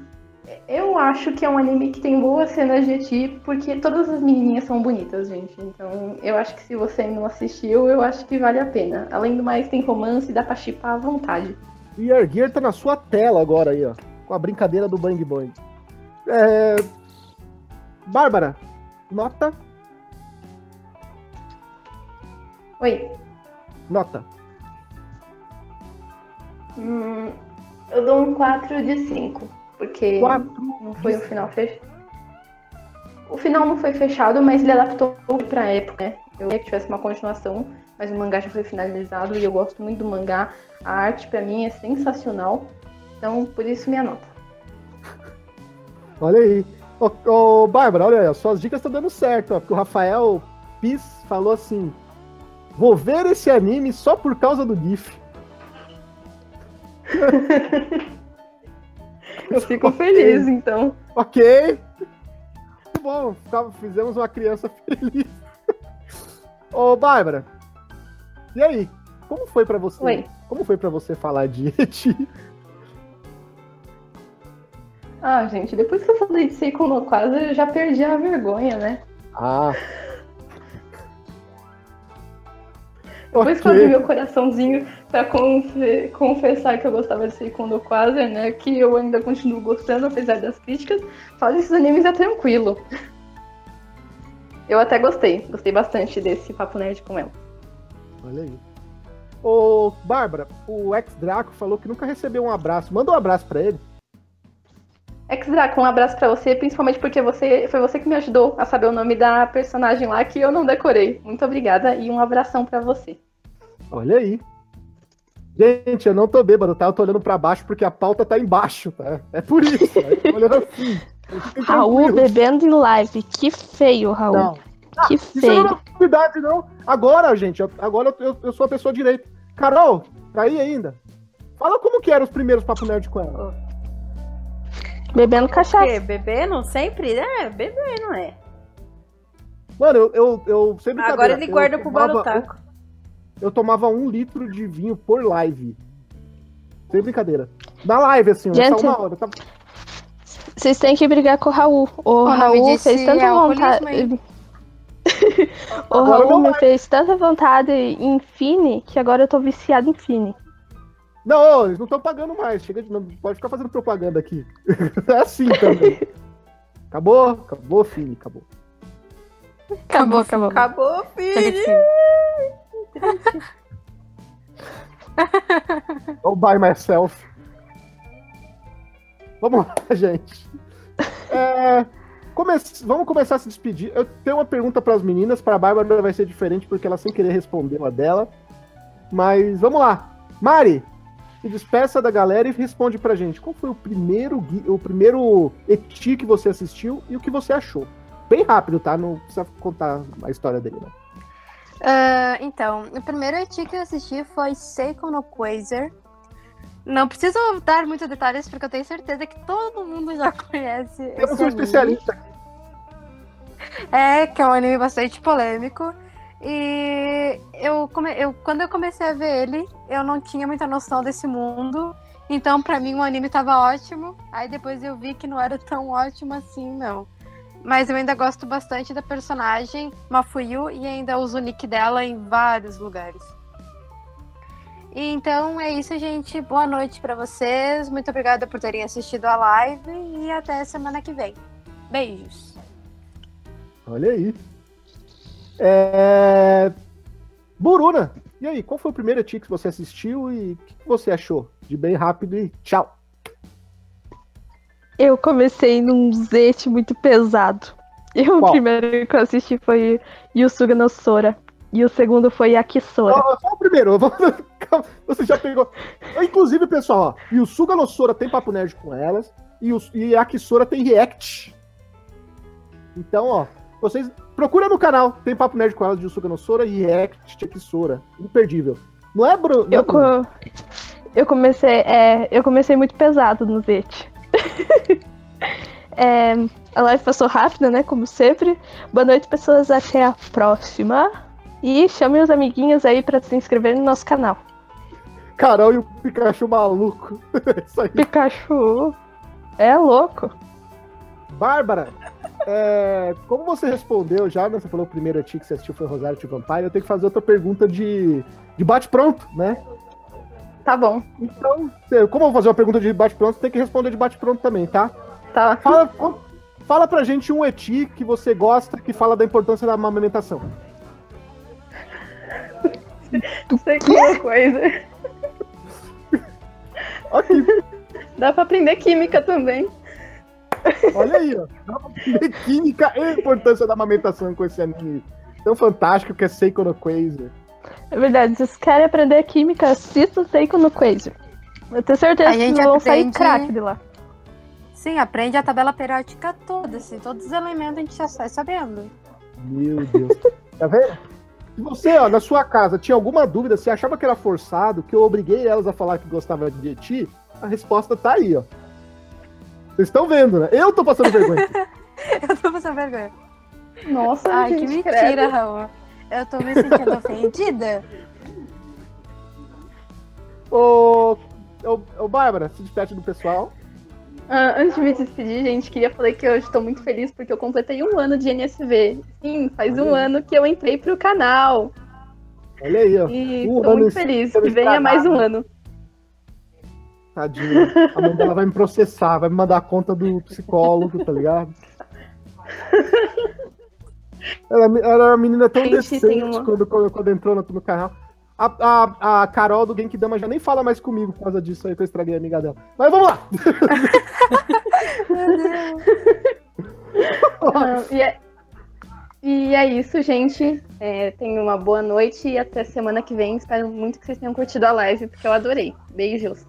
Speaker 2: eu acho que é um anime que tem boas cenas de ti, porque todas as menininhas são bonitas, gente. Então, eu acho que se você não assistiu, eu acho que vale a pena. Além do mais, tem romance, dá pra chipar à vontade.
Speaker 1: E Gear tá na sua tela agora aí, ó. Com a brincadeira do Bang Bang. É... Bárbara, nota?
Speaker 2: Oi.
Speaker 1: Nota.
Speaker 2: Hum, eu dou um 4 de 5. Porque
Speaker 1: Quatro.
Speaker 2: não foi o final fechado. O final não foi fechado, mas ele adaptou pra época, né? Eu queria que tivesse uma continuação, mas o mangá já foi finalizado e eu gosto muito do mangá. A arte pra mim é sensacional. Então, por isso minha nota.
Speaker 1: Olha aí. Ô, ô Bárbara, olha aí, suas dicas estão dando certo, ó, porque o Rafael Pis falou assim: vou ver esse anime só por causa do GIF.
Speaker 2: Eu fico feliz, então.
Speaker 1: Ok. Bom, fizemos uma criança feliz. Ô, Bárbara. E aí? Como foi para você?
Speaker 2: Oi.
Speaker 1: Como foi para você falar de Eti?
Speaker 2: Ah, gente, depois que eu falei de Seiko no quase, eu já perdi a vergonha, né?
Speaker 1: Ah.
Speaker 2: Depois okay. que eu abri meu coraçãozinho pra confe confessar que eu gostava de Seikondo Quasar, né? Que eu ainda continuo gostando, apesar das críticas. Falar desses animes é tranquilo. Eu até gostei. Gostei bastante desse Papo Nerd com ela.
Speaker 1: Olha aí. Ô, Bárbara, o ex-Draco falou que nunca recebeu um abraço. Manda um abraço pra ele.
Speaker 2: Ex-Draco, um abraço pra você, principalmente porque você foi você que me ajudou a saber o nome da personagem lá que eu não decorei. Muito obrigada e um abração para você.
Speaker 1: Olha aí. Gente, eu não tô bêbado, tá? Eu tô olhando pra baixo porque a pauta tá embaixo, tá? É por isso, tá? eu tô olhando assim.
Speaker 5: Raul bebendo em live. Que feio, Raul. Não. Que ah, feio. Isso não é
Speaker 1: novidade, não. Agora, gente, agora eu, eu sou a pessoa direita. Carol, tá aí ainda? Fala como que eram os primeiros Papo Nerd com ela.
Speaker 5: Bebendo
Speaker 4: O
Speaker 5: cachaça.
Speaker 4: quê? Bebendo sempre? É, beber, não é?
Speaker 1: Mano, eu, eu, eu sem brincadeira,
Speaker 4: Agora ele guarda pro
Speaker 1: tomava-
Speaker 4: barutaco.
Speaker 1: Eu tomava um litro de vinho por live. Sem brincadeira. Na live, assim,
Speaker 5: Gente.
Speaker 1: só uma hora. Tava...
Speaker 5: Vocês têm que brigar com o Raul. O,
Speaker 3: nome
Speaker 5: Raul fez
Speaker 3: é
Speaker 5: tanta
Speaker 3: alcoolismo,
Speaker 5: vontade. o Raul me fez tanta vontade em Fini que agora eu tô viciado em Fini.
Speaker 1: Não, eles não estão pagando mais. Chega de... Não pode ficar fazendo propaganda aqui. é assim também. Acabou? Acabou, Fini, acabou.
Speaker 5: Acabou, acabou.
Speaker 4: Acabou, filho.
Speaker 1: All by myself. Vamos lá, gente. É, come- Vamos começar a se despedir. Eu tenho uma pergunta para as meninas. Para a Bárbara vai ser diferente porque ela sem querer respondeu a dela. Mas vamos lá. Mari, se despeça da galera e responde pra gente. Qual foi o primeiro, o primeiro eti que você assistiu e o que você achou? Bem rápido, tá? Não precisa contar a história dele, né?
Speaker 3: Ah, então, o primeiro ET que eu assisti foi Seiko no Quasar. Não preciso dar muitos detalhes, porque eu tenho certeza que todo mundo já conhece
Speaker 1: Temos
Speaker 3: esse
Speaker 1: um especialista.
Speaker 3: É, que é um anime bastante polêmico. E eu, come... eu quando eu comecei a ver ele, eu não tinha muita noção desse mundo. Então, pra mim, o anime tava ótimo. Aí depois eu vi que não era tão ótimo assim, não. Mas eu ainda gosto bastante da personagem Mafuyu e ainda uso o nick dela em vários lugares. Então é isso, gente. Boa noite pra vocês. Muito obrigada por terem assistido a live e até semana que vem. Beijos.
Speaker 1: Olha aí. É... Buruna, e aí, qual foi o primeiro ET que você assistiu e o que você achou? De bem rápido e tchau.
Speaker 5: Eu comecei num zete muito pesado. E o
Speaker 1: Qual?
Speaker 5: primeiro que eu assisti foi Yusuga no Sora. E o segundo foi Akisora.
Speaker 1: Ó, Só o primeiro, vou- você já pegou. Inclusive, pessoal, ó, o Suga no Sora tem papo nerd com elas e, o, e a Kisora tem react. Então, ó, vocês procura no canal, tem papo nerd com elas de Suga no Sora e react de Kisora. Imperdível. Não é, Bruno?
Speaker 5: Eu, co- eu comecei, é, eu comecei muito pesado no Zete. É, a live passou rápida, né? Como sempre. Boa noite, pessoas. Até a próxima. E chamem os amiguinhos aí pra se inscrever no nosso canal.
Speaker 1: Carol e o Pikachu maluco. Aí.
Speaker 5: Pikachu é louco.
Speaker 1: Bárbara, é, como você respondeu já, né? Você falou o primeiro ET que você assistiu foi Rosário to Vampire, eu tenho que fazer outra pergunta de, de bate-pronto, né?
Speaker 2: Tá bom.
Speaker 1: Então, como eu vou fazer uma pergunta de bate-pronto, você tem que responder de bate-pronto também, tá?
Speaker 2: Tá.
Speaker 1: Fala, fala pra gente um ET que você gosta que fala da importância da amamentação.
Speaker 2: Sei que é coisa.
Speaker 1: Ok,
Speaker 2: Dá pra aprender química também.
Speaker 1: Olha aí, ó. Química e a importância da amamentação com esse anime tão fantástico que é Seiko no Quasar.
Speaker 5: É verdade, se vocês querem aprender química, assista o Seiko no Quasar. Eu tenho certeza
Speaker 3: A
Speaker 5: que
Speaker 3: gente
Speaker 5: não vão sair
Speaker 3: aprende-
Speaker 5: craque de lá.
Speaker 3: Sim, aprende a tabela periódica toda, assim, todos os elementos a gente já sai sabendo.
Speaker 1: Meu Deus. Tá vendo? Se você, ó, na sua casa, tinha alguma dúvida, se achava que era forçado, que eu obriguei elas a falar que gostava de ti, a resposta tá aí, ó. Vocês estão vendo, né? Eu tô passando vergonha.
Speaker 3: Eu tô passando vergonha.
Speaker 2: Nossa,
Speaker 3: Ai,
Speaker 2: gente,
Speaker 3: que mentira,
Speaker 2: credo.
Speaker 3: Raul. Eu tô me sentindo ofendida.
Speaker 1: ô, ô, ô, Bárbara, se despede do pessoal.
Speaker 2: Ah, antes de me despedir, gente, queria falar que eu estou muito feliz porque eu completei um ano de NSV. Sim, faz um ano que eu entrei pro canal.
Speaker 1: Olha aí, ó.
Speaker 2: E
Speaker 1: Um
Speaker 2: estou
Speaker 1: ano
Speaker 2: muito feliz. Que venha mais um ano.
Speaker 1: Tadinha. A mãe dela vai me processar, vai me mandar a conta do psicólogo, tá ligado? Ela, ela era uma menina tão
Speaker 2: Gente,
Speaker 1: decente
Speaker 2: uma-
Speaker 1: quando, quando, quando entrou no, no canal. A, a, a Carol do Genkidama já nem fala mais comigo por causa disso aí que eu estraguei a amiga dela. Mas vamos lá!
Speaker 2: E, é, e é isso, gente. É, tenham uma boa noite e até semana que vem. Espero muito que vocês tenham curtido a live, porque eu adorei. Beijos.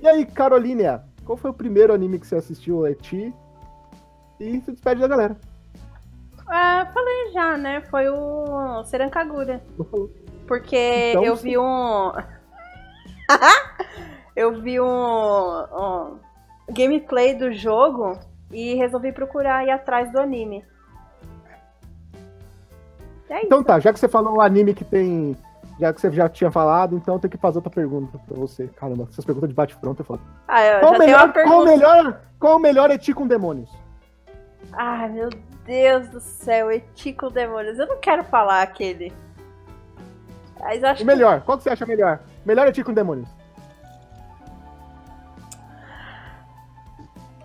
Speaker 1: E aí, Carolina, qual foi o primeiro anime que você assistiu, Eti? E se despede da galera.
Speaker 4: Ah, falei já, né? Foi o Serancagura. Porque
Speaker 1: Então,
Speaker 4: eu vi um. eu vi um, um- gameplay do jogo e resolvi procurar ir atrás do anime. É
Speaker 1: Então tá, já que você falou um anime que tem. Já que você já tinha falado, então eu tenho que fazer outra pergunta pra você. Caramba, essas perguntas de bate-pronto é foda.
Speaker 4: Ah, eu
Speaker 1: Qual
Speaker 4: já
Speaker 1: o
Speaker 4: tenho
Speaker 1: melhor,
Speaker 4: uma
Speaker 1: qual melhor, qual o melhor Eti com demônios?
Speaker 4: Ai, meu Deus do céu, Etico Demônios. Eu não quero falar aquele. Mas eu acho
Speaker 1: O melhor, qual que você acha melhor? Melhor Eti com demônios.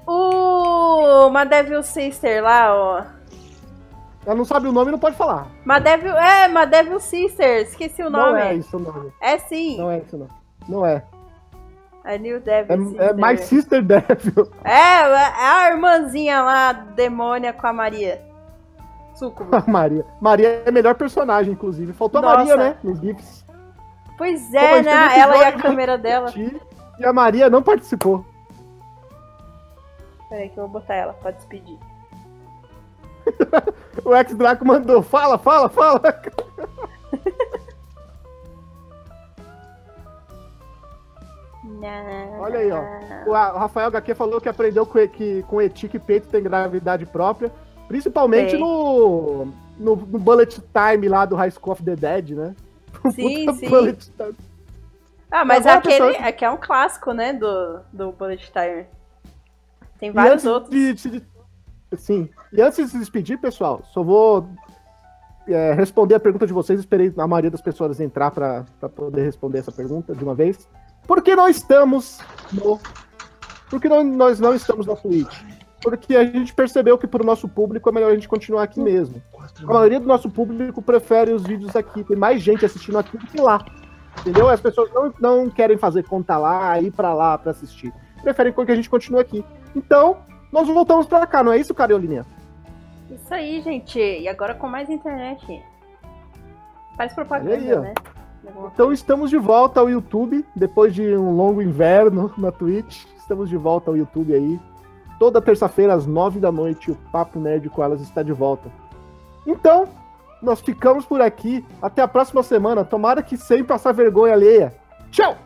Speaker 4: que o Madevil Sister lá, ó.
Speaker 1: Ela não sabe o nome, não pode falar.
Speaker 4: Madevil, é, Madevil Sister, esqueci o
Speaker 1: Não
Speaker 4: nome.
Speaker 1: é isso o nome.
Speaker 4: É sim,
Speaker 1: Não é isso não. Não é.
Speaker 4: a New Devil
Speaker 1: É, é My Sister Devil.
Speaker 4: É, é a irmãzinha lá, demônia com a Maria. Sucubo.
Speaker 1: A Maria. Maria é a melhor personagem, inclusive. Faltou a
Speaker 4: Nossa.
Speaker 1: Maria, né? Nos GIFs.
Speaker 4: Pois
Speaker 1: Pô,
Speaker 4: é,
Speaker 1: mas
Speaker 4: né? Ela e a câmera dela.
Speaker 1: E a Maria não participou.
Speaker 4: Peraí que eu vou botar ela pra despedir.
Speaker 1: O ex-Draco mandou. Fala, fala, fala. Olha aí, ó. O Rafael HQ falou que aprendeu com, e- que com Eti que peito tem gravidade própria. Principalmente no, no, no Bullet Time lá do High School of the Dead, né?
Speaker 4: Sim, sim.
Speaker 1: Bullet Time.
Speaker 4: Ah, mas
Speaker 1: Agora,
Speaker 4: aquele
Speaker 1: pessoal-
Speaker 4: aqui é um clássico, né, do, do Bullet Time. Tem vários outros.
Speaker 1: de- de- Sim. E antes de se despedir, pessoal, só vou é, responder a pergunta de vocês. Esperei a maioria das pessoas entrar para poder responder essa pergunta de uma vez. Por que não estamos no. Por que não, nós não estamos na Twitch? Porque a gente percebeu que para o nosso público é melhor a gente continuar aqui mesmo. A maioria do nosso público prefere os vídeos aqui. Tem mais gente assistindo aqui do que lá. Entendeu? As pessoas não, não querem fazer conta lá, ir para lá para assistir. Preferem que a gente continue aqui. Então, nós voltamos para cá, não é isso, Carolininha?
Speaker 4: Isso aí, gente. E agora com mais internet. Faz propaganda,
Speaker 1: aí,
Speaker 4: né?
Speaker 1: Então estamos de volta ao YouTube, depois de um longo inverno na Twitch. Estamos de volta ao YouTube aí. Toda terça-feira, às nove da noite, o Papo Nerd com elas está de volta. Então, nós ficamos por aqui. Até a próxima semana. Tomara que sem passar vergonha alheia. Tchau!